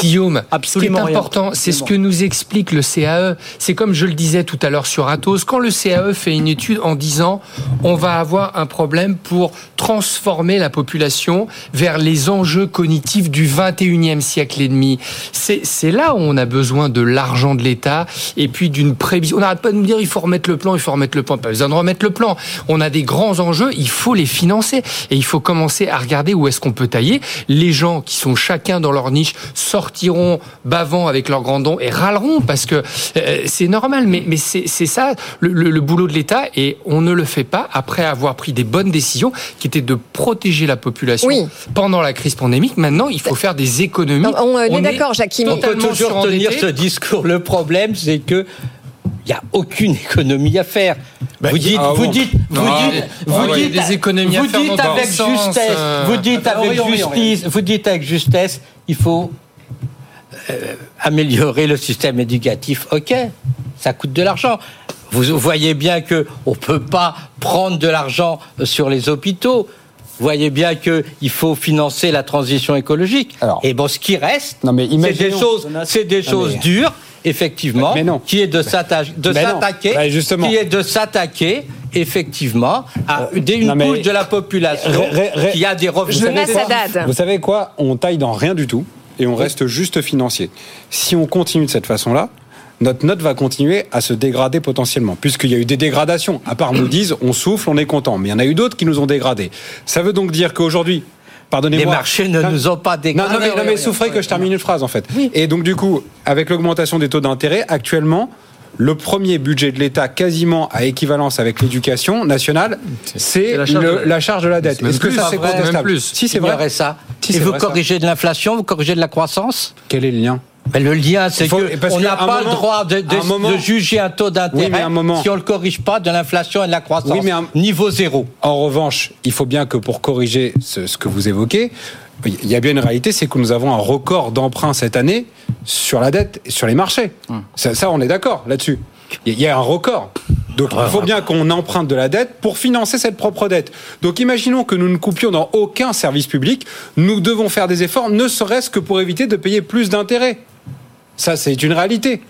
Guillaume, absolument ce qui est important, c'est ce que nous explique le CAE. C'est comme je le disais tout à l'heure sur Atos, quand le CAE fait une étude en disant on va avoir un problème pour transformer la population vers les enjeux cognitifs du 21e siècle et demi. C'est là où on a besoin de l'argent de l'État et puis d'une prévision. On n'arrête pas de nous dire il faut remettre le plan, il faut remettre le plan. Pas besoin de remettre le plan. On a des grands enjeux, il faut les financer et il faut commencer à regarder où est-ce qu'on peut tailler. Les gens qui sont chacun dans leur niche sortiront bavant avec leurs grands dons et râleront parce que euh, c'est normal. Mais, c'est ça le boulot de l'État et on ne le fait pas après avoir pris des bonnes décision qui était de protéger la population pendant la crise pandémique. Maintenant, il faut faire des économies. on, est, d'accord, Jacques. On peut toujours tenir ce discours. Le problème, c'est que il n'y a aucune économie à faire. vous dites, vous dites, vous dites, vous dites, des économies à faire dites avec justesse, euh, vous dites avec justice, vous dites avec justesse, il faut euh, améliorer le système éducatif. Ok, ça coûte de l'argent. Vous voyez bien que on peut pas prendre de l'argent sur les hôpitaux. Vous voyez bien qu'il faut financer la transition écologique. et bon, ce qui reste, c'est des choses, c'est des choses dures, effectivement, qui est de s'attaquer, de s'attaquer, qui est de s'attaquer effectivement à une couche de la population qui a des revenus. Vous savez quoi? On taille dans rien du tout et on reste juste financier. Si on continue de cette façon-là, notre note va continuer à se dégrader potentiellement, puisqu'il y a eu des dégradations. À part Moody's, on souffle, on est content. Mais il y en a eu d'autres qui nous ont dégradés. Ça veut donc dire qu'aujourd'hui, Pardonnez-moi. Les marchés ne nous ont pas dégradés. Non, non mais, souffrez que je termine une phrase en fait. Et donc du coup, avec l'augmentation des taux d'intérêt, actuellement, le premier budget de l'État quasiment à équivalence avec l'éducation nationale, c'est la, charge de la dette. Est-ce que ça c'est contestable Si c'est vrai. ça. Si Et vous corrigez de l'inflation, vous corrigez de la croissance? Quel est le lien? Le lien, c'est qu'on n'a pas le droit de, juger un taux d'intérêt si on ne le corrige pas de l'inflation et de la croissance. Niveau zéro. En revanche, il faut bien que pour corriger ce, que vous évoquez, il y a bien une réalité, c'est que nous avons un record d'emprunt cette année sur la dette et sur les marchés. Hum. Ça, on est d'accord là-dessus. Il y a un record. Donc il faut bien qu'on emprunte de la dette pour financer cette propre dette. Donc imaginons que nous ne coupions dans aucun service public, nous devons faire des efforts, ne serait-ce que pour éviter de payer plus d'intérêts. Ça, c'est une réalité.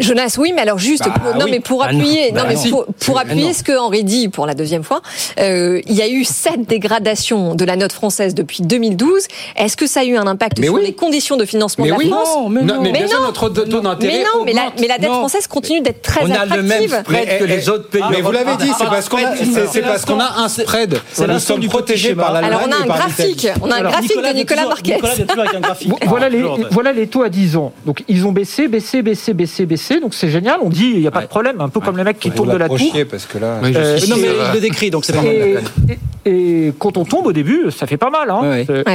Jonas, oui, mais alors juste, Bah pour, non, oui. mais pour appuyer, Bah non, mais non. pour, pour appuyer non. ce que Henri dit pour la deuxième fois, euh, il y a eu sept dégradations de la note française depuis 2012. Est-ce que ça a eu un impact Mais sur oui. les conditions de financement Mais de la oui. France Non, mais non. mais bien sûr, notre taux d'intérêt Mais non, mais la, mais la dette Non. française continue d'être très On a le même spread que les autres pays. Mais vous l'avez dit, c'est parce qu'on a, c'est- parce qu'on a un spread. c'est Nous sommes du protégés par l'Allemagne Alors on a un graphique, on a un graphique de Nicolas graphique. Voilà les, Lourd. voilà les taux à 10 ans. Donc ils ont baissé, baissé, baissé, baissé, baissé. Donc c'est génial. On dit il n'y a pas de problème. Un peu comme les mecs qui tombent de la tour. parce que là. Oui, Euh, Non, mais il le décrit, donc c'est pas mal. Et, et- et quand on tombe au début, ça fait pas mal. Hein.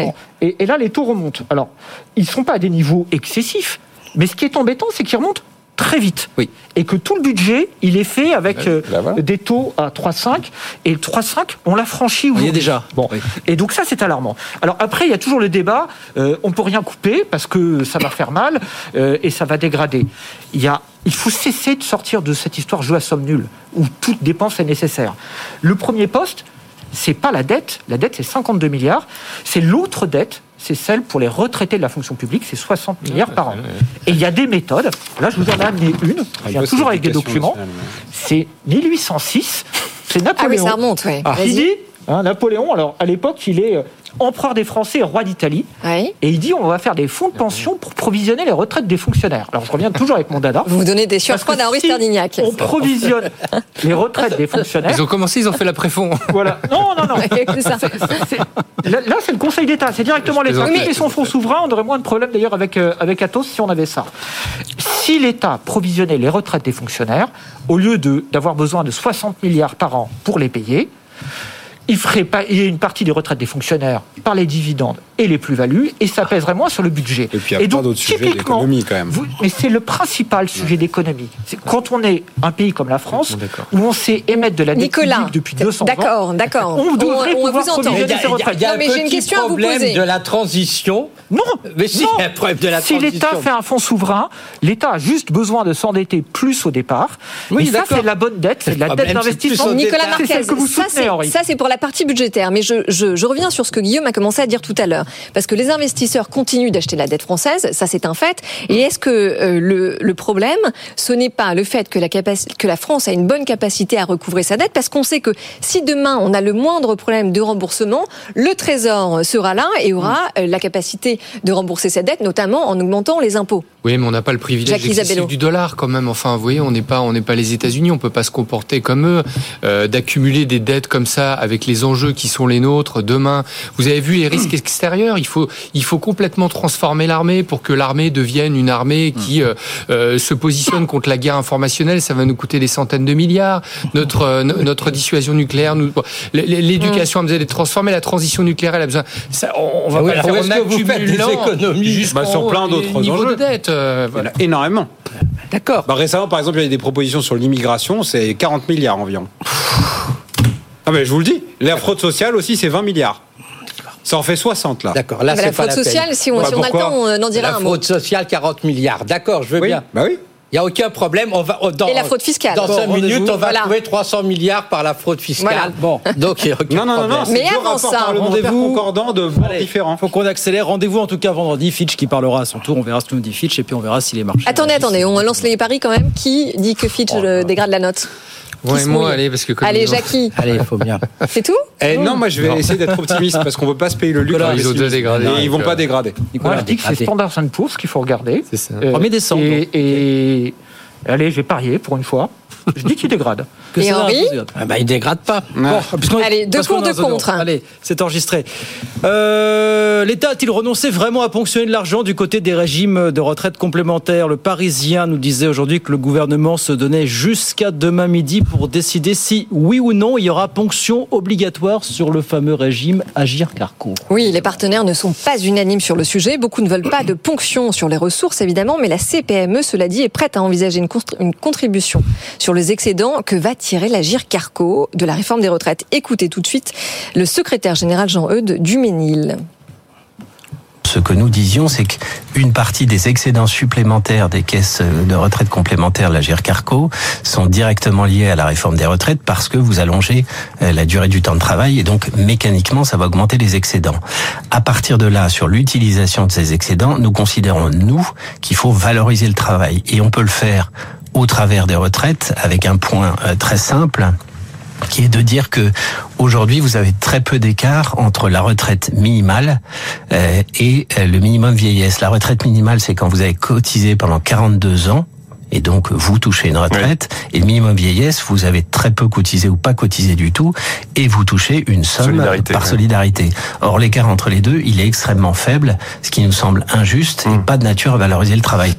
Bon. Et, et là, les taux remontent. Alors, ils sont pas à des niveaux excessifs, mais ce qui est embêtant, c'est qu'ils remontent très vite. Oui. Et que tout le budget, il est fait avec euh, des taux à 3,5. Et le 3,5, on l'a franchi y est aujourd'hui. déjà. Bon. Oui. Et donc ça, c'est alarmant. Alors après, il y a toujours le débat. euh, on peut rien couper parce que ça va faire mal euh, et ça va dégrader. Il y a, il faut cesser de sortir de cette histoire jeu à somme nulle où toute dépense est nécessaire. Le premier poste, c'est pas la dette. La dette, c'est 52 milliards. C'est l'autre dette. C'est celle pour les retraités de la fonction publique, c'est 60 milliards par an. Et il y a des méthodes. Là, je vous en ai amené une. Je viens bosse toujours avec des documents. C'est 1806. C'est Ah oui, Napoléon. ça remonte, ouais. Ah, Vas-y. il dit, hein, Napoléon, alors à l'époque, il est euh, empereur des Français et roi d'Italie. Et il dit on va faire des fonds de pension pour provisionner les retraites des fonctionnaires. Alors je reviens toujours avec mon dada. Vous vous donnez des si Sterdignac. On provisionne les retraites des fonctionnaires. Ils ont commencé, ils ont fait l'après-fond. Voilà. Non, non, non. C'est ça. C'est- Là, là, c'est le Conseil d'État, c'est directement l'État. fait son fonds souverain, on aurait moins de problèmes d'ailleurs avec, euh, avec Athos si on avait ça. Si l'État provisionnait les retraites des fonctionnaires, au lieu de- d'avoir besoin de 60 milliards par an pour les payer, il ferait pas, il y a une partie des retraites des fonctionnaires par les dividendes et les plus-values, et ça pèserait moins sur le budget. Et puis il y a plein donc, d'autres sujets typiquement, d'économie quand même. vous- mais c'est le principal sujet d'économie. C'est quand on est un pays comme la France, où on sait émettre de la dette Nicolas, publique depuis 200 ans. d'accord, d'accord. On devrait on, on pouvoir vous entend. provisionner Il y a, retraites. il y a Non, mais un une petit question à vous problème poser. de la transition. Non, Mais si, non. il y a un problème de la si l'État fait un fonds souverain, l'État a juste besoin de s'endetter plus au départ. Oui, Oui, ça, c'est de la bonne dette, c'est de la dette d'investissement. Nicolas Marquez, ça, c'est pour la partie budgétaire, mais je, je, je reviens sur ce que Guillaume a commencé à dire tout à l'heure, parce que les investisseurs continuent d'acheter la dette française, ça c'est un fait. Et est-ce que euh, le, le problème, ce n'est pas le fait que la, que la France a une bonne capacité à recouvrer sa dette, parce qu'on sait que si demain on a le moindre problème de remboursement, le Trésor sera là et aura euh, la capacité de rembourser sa dette, notamment en augmentant les impôts. Oui, mais on n'a pas le privilège du dollar quand même. Enfin, vous voyez, on n'est pas, on n'est pas les États-Unis, on peut pas se comporter comme eux, euh, d'accumuler des dettes comme ça avec les enjeux qui sont les nôtres demain. Vous avez vu les risques extérieurs. Il faut, il faut complètement transformer l'armée pour que l'armée devienne une armée qui euh, euh, se positionne contre la guerre informationnelle. Ça va nous coûter des centaines de milliards. Notre, euh, no- notre dissuasion nucléaire, nous, l'éducation a besoin d'être transformée. La transition nucléaire, elle a besoin. Ça, on, on va Ah oui, pas alors faire en accumulant économies Bah, sur plein d'autres enjeux. de dette. euh, Il y en voilà. a énormément. D'accord. Bah, récemment, par exemple, il y a eu des propositions sur l'immigration, c'est 40 milliards environ. Ah mais je vous le dis, la fraude sociale aussi, c'est 20 milliards. Ça en fait 60 là. D'accord. Là, Ah bah, c'est la pas fraude la peine. sociale, si on, Bah, si on a le temps, on en dira La un mot. fraude sociale, 40 milliards. D'accord, je veux Oui, bien. bah oui. Il n'y a aucun problème. On va, dans, Et la fraude fiscale. Dans Bon, 5 minutes, on va Voilà. trouver 300 milliards par la fraude fiscale. Voilà. Bon, donc il n'y a aucun Non, non, non, non, c'est Mais avant ça, rendez-vous. concordants de Allez. différents. faut qu'on accélère. Rendez-vous en tout cas vendredi. Fitch qui parlera à son tour. On verra ce que nous dit Fitch et puis on verra si les marchés. Attendez, attendez, on lance les paris quand même. Qui dit que Fitch euh, dégrade la note? Ouais, se moi, mouille allez, parce que comme Allez, ils Jackie, Allez, il faut bien. c'est tout Eh non, moi je vais essayer d'être optimiste parce qu'on veut pas se payer le luxe. D'être ils ont déjà dégradé, Et ils vont pas euh, dégrader. Moi, je dis que c'est. Standard Poor's qu'il faut regarder. C'est ça. Euh, 1er décembre. Et, et- allez, je vais parier pour une fois. Je dis qu'il dégrade. Que Et ça Henri. Ah bah, il dégrade pas. Bon, Allez, deux dans un contre. Allez, c'est enregistré. Euh, L'État a-t-il renoncé vraiment à ponctionner de l'argent du côté des régimes de retraite complémentaires? Le Parisien nous disait aujourd'hui que le gouvernement se donnait jusqu'à demain midi pour décider si, oui ou non, il y aura ponction obligatoire sur le fameux régime Agir Carco. Oui, les partenaires ne sont pas unanimes sur le sujet. Beaucoup ne veulent pas de ponction sur les ressources, évidemment, mais la CPME, cela dit, est prête à envisager une, une contribution sur les excédents que va tirer l'Agir Carco de la réforme des retraites. Écoutez tout de suite le secrétaire général Jean-Eudes Duménil. Ce que nous disions, c'est qu'une partie des excédents supplémentaires des caisses de retraite complémentaires la GIRCARCO sont directement liés à la réforme des retraites parce que vous allongez euh, la durée du temps de travail et donc mécaniquement ça va augmenter les excédents. À partir de là, sur l'utilisation de ces excédents, nous considérons, nous, qu'il faut valoriser le travail et on peut le faire au travers des retraites avec un point euh, très simple qui est de dire que aujourd'hui vous avez très peu d'écart entre la retraite minimale euh, et euh, le minimum vieillesse. La retraite minimale, c'est quand vous avez cotisé pendant 42 ans et donc vous touchez une retraite. Et le minimum vieillesse, vous avez très peu cotisé ou pas cotisé du tout, et vous touchez une somme Solidarité, par solidarité. Or l'écart entre les deux, il est extrêmement faible, ce qui nous semble injuste et pas de nature à valoriser le travail.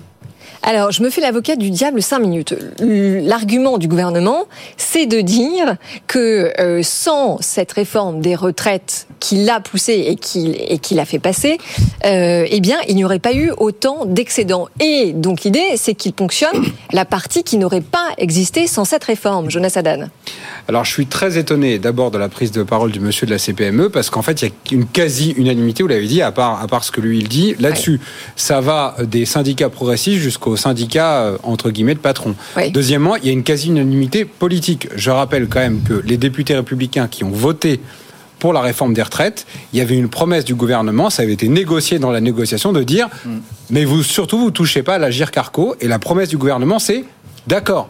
Alors, je me fais l'avocat du diable cinq minutes. L'argument du gouvernement, c'est de dire que euh, sans cette réforme des retraites qui l'a poussé et qui, et l'a fait passer, euh, eh bien, il n'y aurait pas eu autant d'excédents. Et donc, l'idée, c'est qu'il ponctionne la partie qui n'aurait pas existé sans cette réforme. Jonas Adan. Alors, je suis très étonné d'abord de la prise de parole du monsieur de la CPME parce qu'en fait, il y a une quasi-unanimité, vous l'avez dit, à part, à part ce que lui il dit. Là-dessus, ça va des syndicats progressistes jusqu'aux syndicats, euh, entre guillemets, de patrons. Deuxièmement, il y a une quasi-unanimité politique. Je rappelle quand même que les députés républicains qui ont voté pour la réforme des retraites, il y avait une promesse du gouvernement, ça avait été négocié dans la négociation de dire, mais vous surtout vous touchez pas à la GIR Carco, et la promesse du gouvernement c'est d'accord.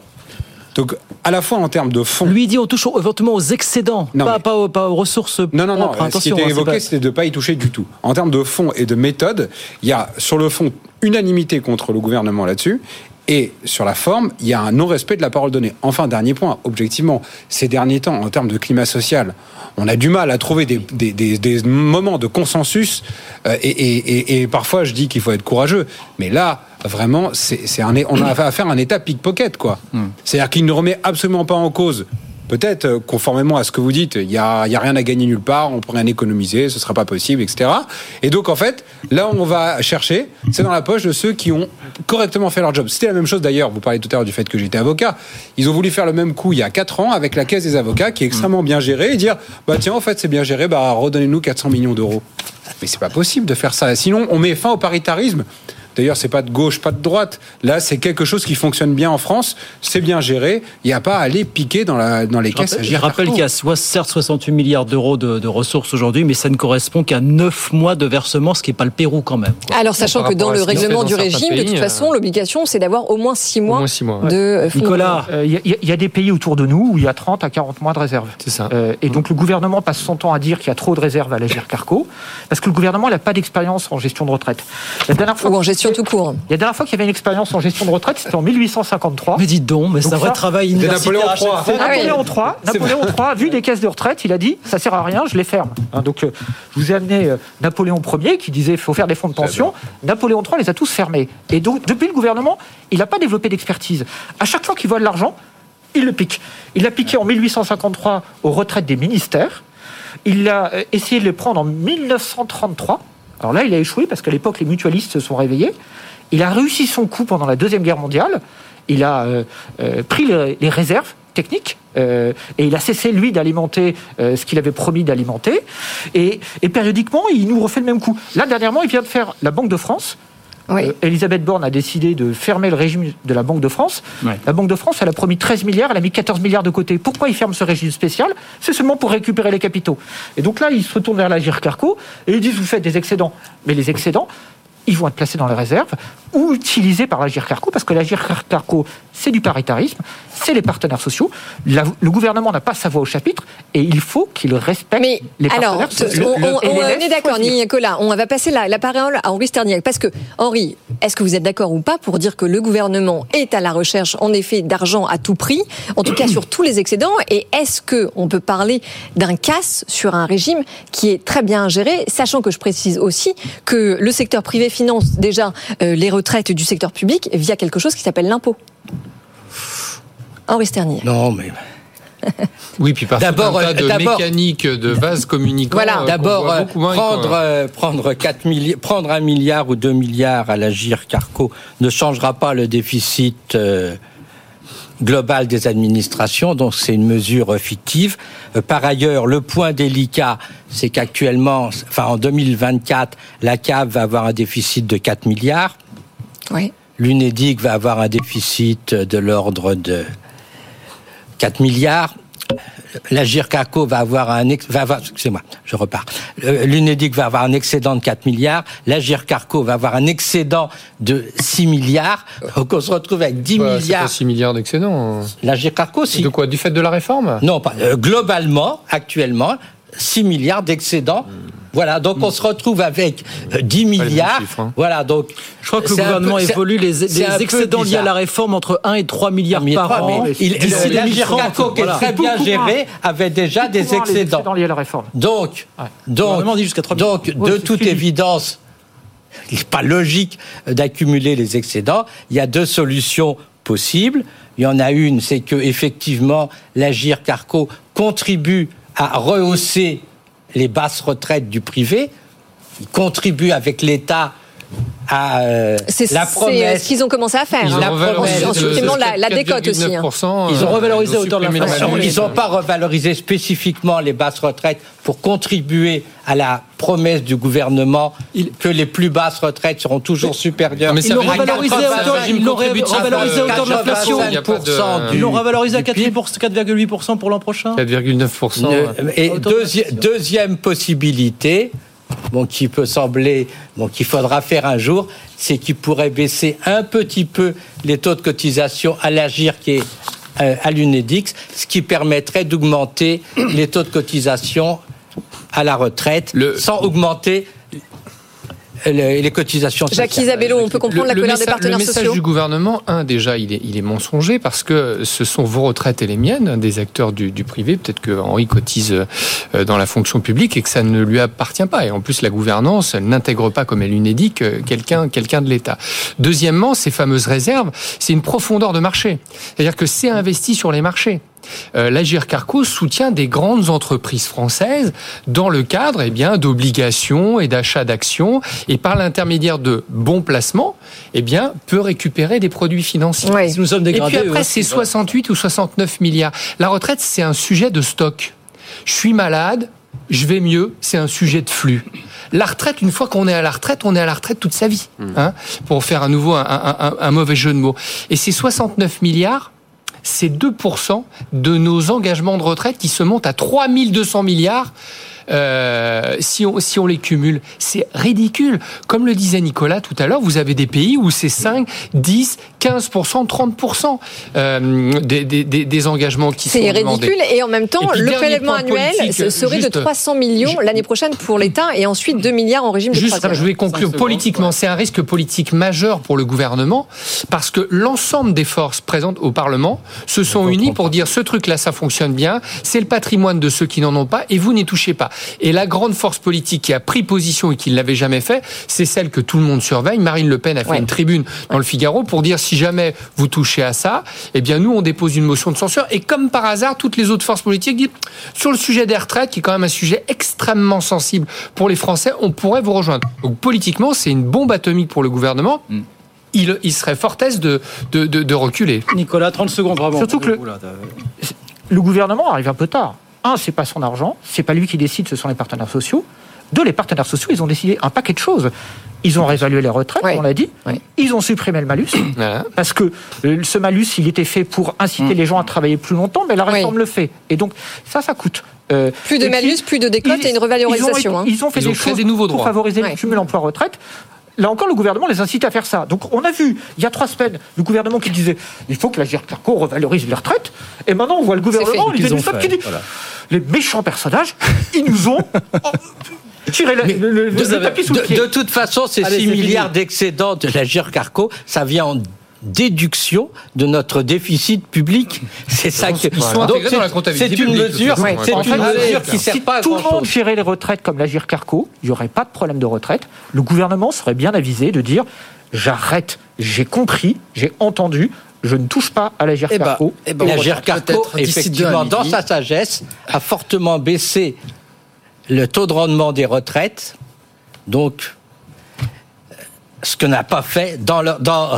Donc à la fois en termes de fonds. Lui dit on touche éventuellement aux excédents, Non, pas, mais- pas, aux, pas aux ressources Non, non, non. propres. Ce qui était hein, évoqué, pas- c'était de ne pas y toucher du tout. En termes de fond et de méthode, il y a sur le fond unanimité contre le gouvernement là-dessus. Et sur la forme, il y a un non-respect de la parole donnée. Enfin, dernier point, objectivement, ces derniers temps, en termes de climat social, on a du mal à trouver des, des- des- des moments de consensus. euh, et, et- et- et parfois, je dis qu'il faut être courageux. Mais là, vraiment, c'est c'est un, on a affaire à un état pickpocket, quoi. C'est-à-dire qu'il ne remet absolument pas en cause. Peut-être, euh, conformément à ce que vous dites, il n'y a, y a rien à gagner nulle part, on pourrait rien économiser, ce ne sera pas possible, etc. Et donc, en fait, là, on va chercher, c'est dans la poche de ceux qui ont correctement fait leur job. C'était la même chose d'ailleurs, vous parlez tout à l'heure du fait que j'étais avocat. Ils ont voulu faire le même coup il y a 4 ans avec la caisse des avocats qui est extrêmement bien gérée et dire, bah tiens, en fait, c'est bien géré, bah redonnez-nous 400 millions d'euros. Mais c'est pas possible de faire ça. Sinon, on met fin au paritarisme. D'ailleurs, c'est pas de gauche, pas de droite. Là, c'est quelque chose qui fonctionne bien en France. C'est bien géré. Il n'y a pas à aller piquer dans, la, dans les Je caisses. rappelle, je rappelle qu'il y a soit- certes 68 milliards d'euros de, de ressources aujourd'hui, mais ça ne correspond qu'à 9 mois de versement, ce qui n'est pas le Pérou quand même. Alors, sachant que dans le règlement dans du régime, de toute façon, euh, l'obligation, c'est d'avoir au moins 6 mois, moins six mois, ouais. de fonds Nicolas, Euh, Il y, a- il y a des pays autour de nous où il y a 30 à 40 mois de réserve. C'est ça. Euh, et donc le gouvernement passe son temps à dire qu'il y a trop de réserves à l'agir Carco, parce que le gouvernement n'a pas d'expérience en gestion de retraite. La dernière fois ou en gestion tout court. La dernière fois qu'il y avait une expérience en gestion de retraite, c'était en 1853. mais dites donc, mais c'est un Donc vrai ça, travail universitaire Napoléon III. Ah oui. Napoléon III, Napoléon III, vu des caisses de retraite, il a dit ça sert à rien, je les ferme. Hein, donc euh, je vous ai amené euh, Napoléon Ier qui disait faut faire des fonds de pension. Napoléon III les a tous fermés. Et donc depuis le gouvernement, il n'a pas développé d'expertise. À chaque fois qu'il voit de l'argent, il le pique. Il l'a piqué en 1853 aux retraites des ministères. Il a euh, essayé de les prendre en 1933. Alors là, il a échoué parce qu'à l'époque, les mutualistes se sont réveillés. Il a réussi son coup pendant la Deuxième Guerre mondiale. Il a euh, euh, pris les, réserves techniques euh, et il a cessé, lui, d'alimenter ce qu'il avait promis d'alimenter. Et périodiquement, il nous refait le même coup. Là, dernièrement, il vient de faire la Banque de France. Oui. Euh, Elisabeth Borne a décidé de fermer le régime de la Banque de France. La Banque de France, elle a promis 13 milliards, elle a mis 14 milliards de côté. Pourquoi il ferme ce régime spécial? C'est seulement pour récupérer les capitaux. Et donc là, ils se retournent vers la Carco et ils disent vous faites des excédents. Mais les excédents, ils vont être placés dans les réserves ou utilisés par la Carco parce que la Carco, c'est du paritarisme, c'est les partenaires sociaux. La- le gouvernement n'a pas sa voix au chapitre et il faut qu'il respecte Mais les alors, partenaires t- sociaux. on, est d'accord. Nicolas. On va passer la, la parole à Henri Sterniak. Parce que, Henri, est-ce que vous êtes d'accord ou pas pour dire que le gouvernement est à la recherche, en effet, d'argent à tout prix, en tout cas sur tous les excédents Et est-ce que on peut parler d'un casse sur un régime qui est très bien géré, sachant que je précise aussi que le secteur privé finance déjà euh, les retraites du secteur public via quelque chose qui s'appelle l'impôt Henri Sterniak. Non, mais Oui, puis par D'abord, tas de euh, d'abord- mécaniques de vases communicants. Voilà. D'abord, euh, beaucoup moins prendre, euh, prendre, 4 milli- prendre un milliard ou 2 milliards à la GIR Carco ne changera pas le déficit euh, globale des administrations, donc c'est une mesure fictive. Par ailleurs, le point délicat, c'est qu'actuellement, enfin en 2024, la CAF va avoir un déficit de 4 milliards. Oui. L'UNEDIC va avoir un déficit de l'ordre de 4 milliards. La GIRCACO va avoir un ex- va avoir, excusez-moi, je repars. Euh, L'UNEDIC va avoir un excédent de 4 milliards. La GIRCARCO va avoir un excédent de 6 milliards. Donc on se retrouve avec 10 Ouais, c'est pas milliards. 6 milliards d'excédent. La GIRCARCO, si. De quoi? Du fait de la réforme? Non, pas, euh, globalement, actuellement, 6 milliards d'excédents. Voilà, donc on se retrouve avec euh, 10 milliards. Voilà, donc. Je crois que le gouvernement peu- évolue les, c'est les un peu excédents liés à la réforme entre 1 et 3 milliards Mais par pas, an. mais il- d'ici le- la 2030, GIRCACO, qui est voilà. très bien gérée, avait déjà des excédents. excédents liés à la réforme. Donc, Le donc, dit jusqu'à 3 milliards. donc Ouais, de toute fini. évidence, il n'est pas logique d'accumuler les excédents. Il y a deux solutions possibles. Il y en a une, c'est que effectivement, l'Agir Carco contribue à rehausser les basses retraites du privé. Il contribue avec l'État à euh, C'est la c'est, promesse. ce qu'ils ont commencé à faire. Ils ont hein. revalorisé En supprimant la, la décote aussi. hein. 4,9%, Ils ont euh, revalorisé hauteur de la l'inflation. Ils n'ont pas revalorisé spécifiquement les basses retraites pour contribuer à la promesse du gouvernement que les plus basses retraites seront toujours supérieures. Mais Ils l'ont revalorisé à 85, hauteur, de l'inflation. Il y a pas de- 85% Ils l'ont revalorisé à du PIB. 4,8% pour l'an prochain. 4,9%. Ne- Et Autant deuxi- d'inflation. deuxième possibilité, bon, qui peut sembler, bon, qu'il faudra faire un jour, c'est qu'il pourrait baisser un petit peu les taux de cotisation à l'agir qui est euh, à l'UNEDIX, ce qui permettrait d'augmenter les taux de cotisation à la retraite sans augmenter le- les cotisations Jacques sociales. Isabello, on peut comprendre la colère des partenaires le message sociaux du gouvernement, un, déjà, il est, il est mensonger parce que ce sont vos retraites et les miennes, des acteurs du, du privé. Peut-être que Henri cotise euh, dans la fonction publique et que ça ne lui appartient pas. Et en plus, la gouvernance, elle n'intègre pas, comme elle l'UNEDIC, euh, quelqu'un quelqu'un de l'État. Deuxièmement, ces fameuses réserves, c'est une profondeur de marché. C'est-à-dire que c'est investi sur les marchés. Euh, l'Agir Carco soutient des grandes entreprises françaises dans le cadre eh bien d'obligations et d'achats d'actions et par l'intermédiaire de bons placements eh bien peut récupérer des produits financiers. Oui. Si nous sommes Et puis après c'est aussi. 68 ou 69 milliards. La retraite c'est un sujet de stock. Je suis malade, je vais mieux, c'est un sujet de flux. La retraite, une fois qu'on est à la retraite, on est à la retraite toute sa vie. Hein, pour faire à nouveau un, un- un- un mauvais jeu de mots. Et ces 69 milliards, c'est 2% de nos engagements de retraite qui se montent à 3200 milliards. Euh, si, on, si on les cumule, c'est ridicule. Comme le disait Nicolas tout à l'heure, vous avez des pays où c'est 5, 10, 15%, 30% euh, des, des, des, des engagements qui sont C'est demandés. ridicule et en même temps, puis, le prélèvement annuel ce serait juste- de 300 millions l'année prochaine pour l'État et ensuite 2 milliards en régime de Juste, je vais conclure politiquement. C'est un risque politique majeur pour le gouvernement parce que l'ensemble des forces présentes au Parlement se sont unies pour dire ce truc-là, ça fonctionne bien. C'est le patrimoine de ceux qui n'en ont pas et vous n'y touchez pas. Et la grande force politique qui a pris position et qui ne l'avait jamais fait, c'est celle que tout le monde surveille. Marine Le Pen a fait Ouais. une tribune dans le Figaro pour dire si jamais vous touchez à ça, eh bien nous on dépose une motion de censure. Et comme par hasard, toutes les autres forces politiques disent sur le sujet des retraites, qui est quand même un sujet extrêmement sensible pour les Français, on pourrait vous rejoindre. Donc politiquement, c'est une bombe atomique pour le gouvernement. Il, il serait fort aise de, de, de, de reculer. Nicolas, 30 secondes vraiment. Surtout que le gouvernement arrive un peu tard. Un, c'est pas son argent, c'est pas lui qui décide, ce sont les partenaires sociaux. Deux, les partenaires sociaux, ils ont décidé un paquet de choses. Ils ont réévalué les retraites, on l'a dit. Ils ont supprimé le malus. Parce que euh, ce malus, il était fait pour inciter les gens à travailler plus longtemps, mais la réforme le fait. Et donc, ça, ça coûte. Euh, Plus de puis, malus, plus de décote ils- et une revalorisation. Ils ont, hein. ils ont fait Ils ont des choses des nouveaux pour droits. favoriser Ouais. le cumul emploi-retraite. Là encore, le gouvernement les incite à faire ça. Donc, on a vu, il y a trois semaines, le gouvernement qui disait il faut que la GIRCARCO revalorise les retraites. Et maintenant, on voit le gouvernement, fait. ont qui dit voilà. les méchants personnages, ils nous ont oh, tiré la- le, le- le tapis sous le de, pied. de toute façon, ces Allez, 6 c'est fini. milliards d'excédents de la GIRCARCO, ça vient en déduction de notre déficit public. C'est ça que Ils sont Donc, intégrés c'est- dans la comptabilité C'est une mesure, c'est une En fait, mesure qui si sert pas à tout le monde gérait les retraites comme la GIRCARCO, il n'y aurait pas de problème de retraite. Le gouvernement serait bien avisé de dire j'arrête, j'ai compris, j'ai entendu, je ne touche pas à la GIRCARCO. eh ben, peut-être d'ici effectivement, dans sa sagesse, a fortement baissé le taux de rendement des retraites. Donc, ce que n'a pas fait dans leur, dans,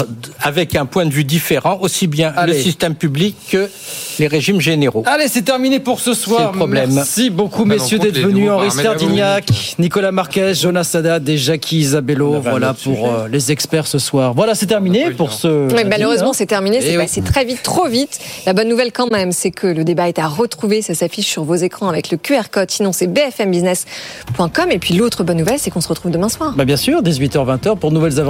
avec un point de vue différent, aussi bien Allez. le système public que les régimes généraux. Allez, c'est terminé pour ce soir. C'est le problème. Merci beaucoup, messieurs, d'être venus. Henri Sterdignac, Nicolas Marquez, Jonas Sadat et Jackie Isabello. Voilà pour euh, les experts ce soir. Voilà, c'est terminé pour ce. Oui, malheureusement, c'est terminé. C'est Eh oui. passé très vite, trop vite. La bonne nouvelle, quand même, c'est que le débat est à retrouver. Ça s'affiche sur vos écrans avec le QR code. Sinon, c'est bfmbusiness.com. Et puis, l'autre bonne nouvelle, c'est qu'on se retrouve demain soir. Bah, bien sûr, 18h-20h pour de nouvelles aventures.